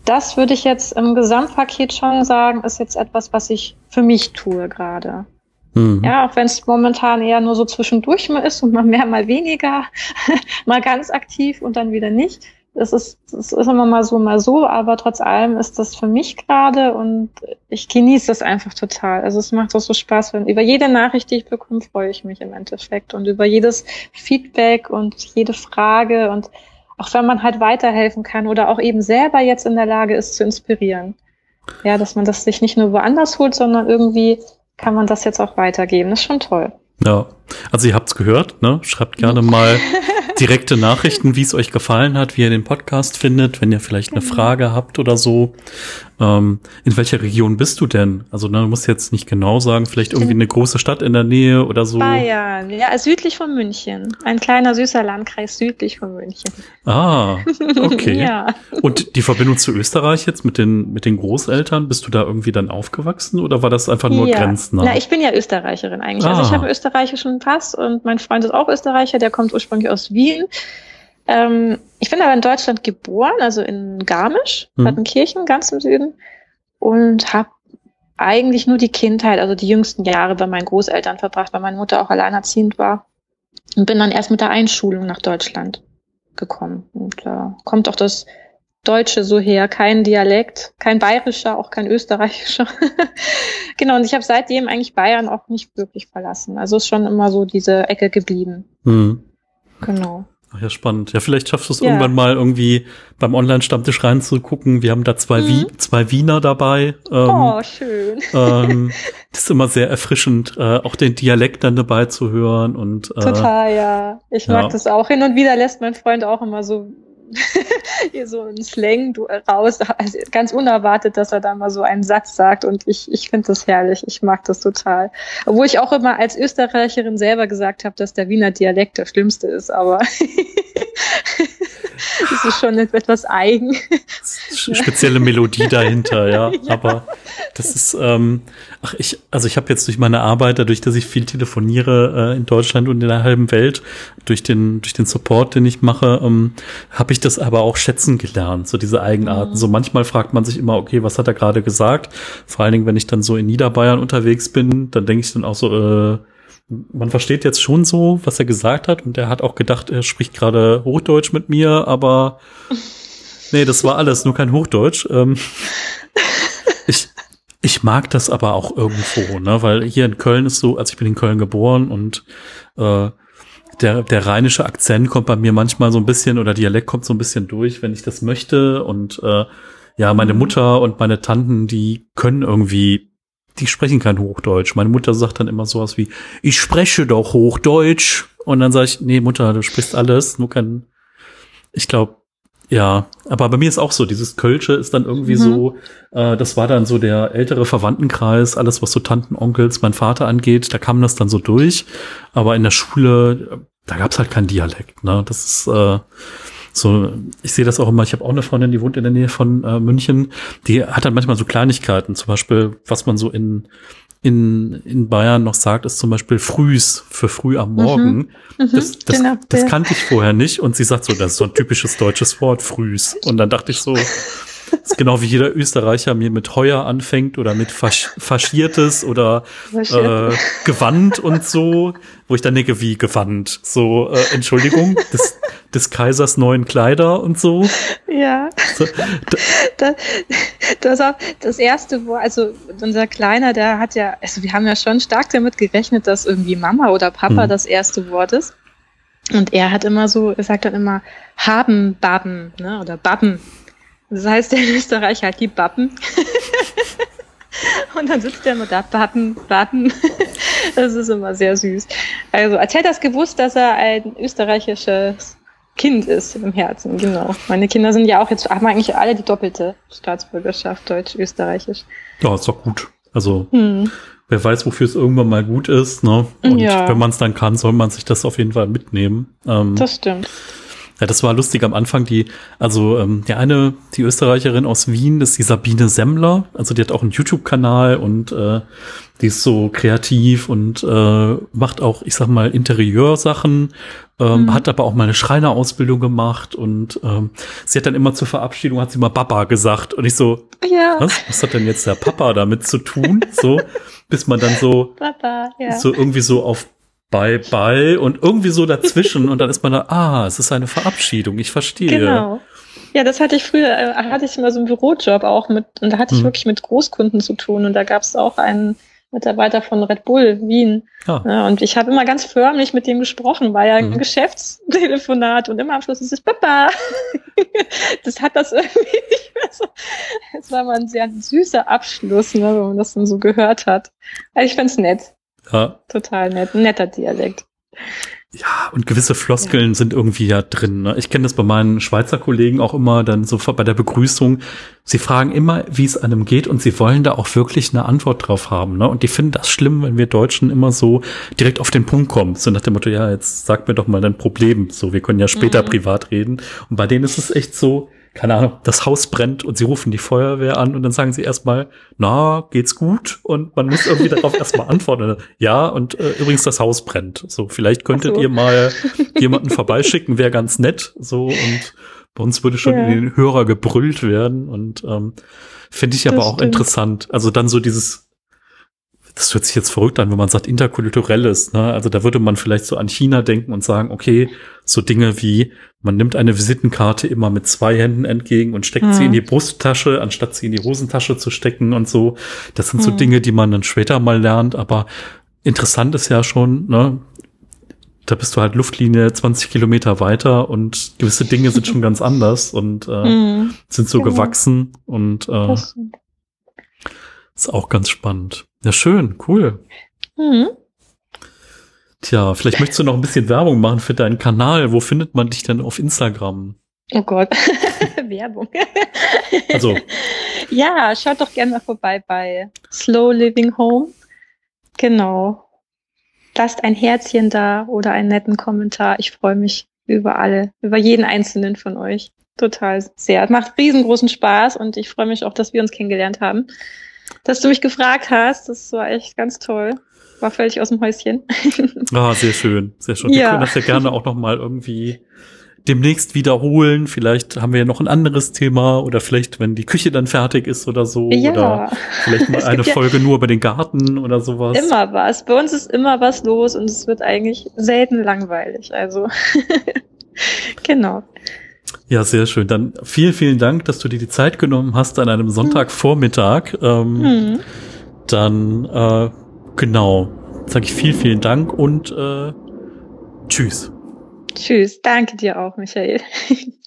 das würde ich jetzt im Gesamtpaket schon sagen, ist jetzt etwas, was ich für mich tue gerade. Mhm. Ja, auch wenn es momentan eher nur so zwischendurch mal ist und mal mehr, mal weniger, mal ganz aktiv und dann wieder nicht es ist, es ist immer mal so, mal so, aber trotz allem ist das für mich gerade und ich genieße das einfach total. Also es macht auch so Spaß, wenn über jede Nachricht, die ich bekomme, freue ich mich im Endeffekt und über jedes Feedback und jede Frage und auch wenn man halt weiterhelfen kann oder auch eben selber jetzt in der Lage ist zu inspirieren. Ja, dass man das sich nicht nur woanders holt, sondern irgendwie kann man das jetzt auch weitergeben. Das ist schon toll.
Ja, also ihr habt's gehört, ne? Schreibt gerne mal direkte Nachrichten, wie es euch gefallen hat, wie ihr den Podcast findet, wenn ihr vielleicht eine. Frage habt oder so. Ähm, in welcher Region bist du denn? Also, ne, du musst jetzt nicht genau sagen, vielleicht irgendwie eine große Stadt in der Nähe oder so.
Bayern, ja, südlich von München. Ein kleiner süßer Landkreis südlich von München.
Ah, okay. ja. Und die Verbindung zu Österreich jetzt mit den, mit den Großeltern, bist du da irgendwie dann aufgewachsen oder war das einfach nur ja. grenznah?
Na, ich bin ja Österreicherin eigentlich. Ah. Also ich ah. habe einen österreichischen Pass und mein Freund ist auch Österreicher, der kommt ursprünglich aus Wien. Ähm, ich bin aber in Deutschland geboren, also in Garmisch, hm. Kirchen, ganz im Süden, und habe eigentlich nur die Kindheit, also die jüngsten Jahre bei meinen Großeltern verbracht, weil meine Mutter auch alleinerziehend war. Und bin dann erst mit der Einschulung nach Deutschland gekommen. Und da äh, kommt auch das Deutsche so her, kein Dialekt, kein bayerischer, auch kein österreichischer. genau, und ich habe seitdem eigentlich Bayern auch nicht wirklich verlassen. Also ist schon immer so diese Ecke geblieben.
Hm. Genau. Ach ja, spannend. Ja, vielleicht schaffst du es ja. irgendwann mal irgendwie beim Online-Stammtisch reinzugucken. Wir haben da zwei, mhm. Wie zwei Wiener dabei.
Ähm, oh, schön.
Ähm, das ist immer sehr erfrischend, äh, auch den Dialekt dann dabei zu hören. Und,
äh, Total, ja. Ich mag ja. das auch. Hin und wieder lässt mein Freund auch immer so hier so ein Slang raus, also ganz unerwartet, dass er da mal so einen Satz sagt und ich, ich finde das herrlich, ich mag das total. Obwohl ich auch immer als Österreicherin selber gesagt habe, dass der Wiener Dialekt der schlimmste ist, aber das ist schon etwas eigen.
Spezielle Melodie dahinter, ja. ja. Aber das ist, ähm, ach, ich, also ich habe jetzt durch meine Arbeit, dadurch, dass ich viel telefoniere äh, in Deutschland und in der halben Welt, durch den, durch den Support, den ich mache, ähm, habe ich das aber auch schätzen gelernt, so diese Eigenarten. Mhm. So manchmal fragt man sich immer, okay, was hat er gerade gesagt? Vor allen Dingen, wenn ich dann so in Niederbayern unterwegs bin, dann denke ich dann auch so, äh, man versteht jetzt schon so, was er gesagt hat und er hat auch gedacht, er spricht gerade Hochdeutsch mit mir, aber nee, das war alles, nur kein Hochdeutsch. Ähm, ich, ich mag das aber auch irgendwo, ne, weil hier in Köln ist so, also ich bin in Köln geboren und äh, der, der rheinische Akzent kommt bei mir manchmal so ein bisschen oder Dialekt kommt so ein bisschen durch, wenn ich das möchte und äh, ja, meine mhm. Mutter und meine Tanten, die können irgendwie die sprechen kein Hochdeutsch. Meine Mutter sagt dann immer sowas wie, ich spreche doch Hochdeutsch. Und dann sage ich, nee, Mutter, du sprichst alles, nur kein, ich glaube, ja, aber bei mir ist auch so, dieses Kölsche ist dann irgendwie mhm. so, äh, das war dann so der ältere Verwandtenkreis, alles was so Tanten, Onkels, mein Vater angeht, da kam das dann so durch. Aber in der Schule, da gab's halt keinen Dialekt, ne? Das ist, äh, so, ich sehe das auch immer, ich habe auch eine Freundin, die wohnt in der Nähe von äh, München, die hat dann manchmal so Kleinigkeiten, zum Beispiel, was man so in, in, in Bayern noch sagt, ist zum Beispiel frühs für früh am Morgen. Mhm, mhm das, das, genau, das kannte ich vorher nicht. Und sie sagt so, das ist so ein typisches deutsches Wort, frühs. Und dann dachte ich so, das ist genau wie jeder Österreicher mir mit Heuer anfängt oder mit Fasch Faschiertes oder äh, Gewand und so, wo ich dann denke, wie Gewand? So, äh, Entschuldigung, des, des Kaisers neuen Kleider und so.
Ja. So, das, das, auch das erste Wort, also unser Kleiner, der hat ja, also wir haben ja schon stark damit gerechnet, dass irgendwie Mama oder Papa hm. das erste Wort ist. Und er hat immer so, er sagt dann immer haben, babben, ne, oder babben. Das heißt der in Österreich halt die Bappen. Und dann sitzt der immer da, Bappen, Bappen. Das ist immer sehr süß. Also, als hätte er es gewusst, dass er ein österreichisches Kind ist im Herzen, genau. Meine Kinder sind ja auch jetzt, haben eigentlich alle die doppelte Staatsbürgerschaft, deutsch-österreichisch.
Ja, ist doch gut. Also, hm. wer weiß, wofür es irgendwann mal gut ist, ne? Und ja. wenn man es dann kann, soll man sich das auf jeden Fall mitnehmen.
Ähm, das stimmt.
Ja, das war lustig am Anfang. Die, also ähm, die eine, die Österreicherin aus Wien, ist die Sabine Semmler. Also die hat auch einen YouTube-Kanal und äh, die ist so kreativ und äh, macht auch, ich sag mal, Interieursachen, ähm, mhm. hat aber auch mal eine Schreinerausbildung gemacht und ähm, sie hat dann immer zur Verabschiedung hat sie mal Papa gesagt und ich so, ja. was, was hat denn jetzt der Papa damit zu tun? So, bis man dann so, Papa, ja. so irgendwie so auf Bye bye und irgendwie so dazwischen und dann ist man da, ah, es ist eine Verabschiedung, ich verstehe. Genau.
Ja, das hatte ich früher, äh, hatte ich immer so einen Bürojob auch mit, und da hatte ich hm. wirklich mit Großkunden zu tun und da gab es auch einen Mitarbeiter von Red Bull Wien. Ah. Ja, und ich habe immer ganz förmlich mit dem gesprochen, war ja ein mhm. Geschäftstelefonat und immer am Schluss ist es Papa. das hat das irgendwie nicht mehr so. Es war mal ein sehr süßer Abschluss, ne, wenn man das dann so gehört hat. Also ich find's nett. Ja. Total nett. Netter Dialekt.
ja, und gewisse Floskeln ja. sind irgendwie ja drin. Ne? Ich kenne das bei meinen Schweizer Kollegen auch immer dann so bei der Begrüßung. Sie fragen immer, wie es einem geht und sie wollen da auch wirklich eine Antwort drauf haben. Ne? Und die finden das schlimm, wenn wir Deutschen immer so direkt auf den Punkt kommen. So nach dem Motto, ja, jetzt sag mir doch mal dein Problem. So, wir können ja später mhm. privat reden. Und bei denen ist es echt so, keine Ahnung, das Haus brennt und sie rufen die Feuerwehr an und dann sagen sie erstmal, na, geht's gut? Und man muss irgendwie darauf erstmal antworten. Ja, und äh, übrigens das Haus brennt. So, vielleicht könntet so. ihr mal jemanden vorbeischicken, wäre ganz nett. So, und bei uns würde schon ja. in den Hörer gebrüllt werden. Und ähm, finde ich aber das auch stimmt. interessant. Also dann so dieses das hört sich jetzt verrückt an, wenn man sagt interkulturelles. Ne? Also da würde man vielleicht so an China denken und sagen, okay, so Dinge wie, man nimmt eine Visitenkarte immer mit zwei Händen entgegen und steckt mhm. sie in die Brusttasche, anstatt sie in die Hosentasche zu stecken und so. Das sind mhm. so Dinge, die man dann später mal lernt. Aber interessant ist ja schon, ne? da bist du halt Luftlinie 20 Kilometer weiter und gewisse Dinge sind schon ganz anders und äh, mhm. sind so genau. gewachsen und äh, ist auch ganz spannend. Ja, schön, cool. Mhm. Tja, vielleicht möchtest du noch ein bisschen Werbung machen für deinen Kanal. Wo findet man dich denn auf Instagram?
Oh Gott, Werbung.
Also.
Ja, schaut doch gerne mal vorbei bei Slow Living Home. Genau. Lasst ein Herzchen da oder einen netten Kommentar. Ich freue mich über alle, über jeden einzelnen von euch. Total sehr. Macht riesengroßen Spaß und ich freue mich auch, dass wir uns kennengelernt haben dass du mich gefragt hast. Das war echt ganz toll. War völlig aus dem Häuschen.
Ah, sehr schön, sehr schön. Wir ja. können das ja gerne auch noch mal irgendwie demnächst wiederholen. Vielleicht haben wir ja noch ein anderes Thema oder vielleicht, wenn die Küche dann fertig ist oder so. Ja. Oder vielleicht mal eine Folge ja nur über den Garten oder sowas.
Immer was. Bei uns ist immer was los und es wird eigentlich selten langweilig. Also genau.
Ja, sehr schön. Dann vielen, vielen Dank, dass du dir die Zeit genommen hast an einem Sonntagvormittag. Ähm, mhm. Dann, äh, genau, sage ich vielen, vielen Dank und äh, tschüss.
Tschüss. Danke dir auch, Michael.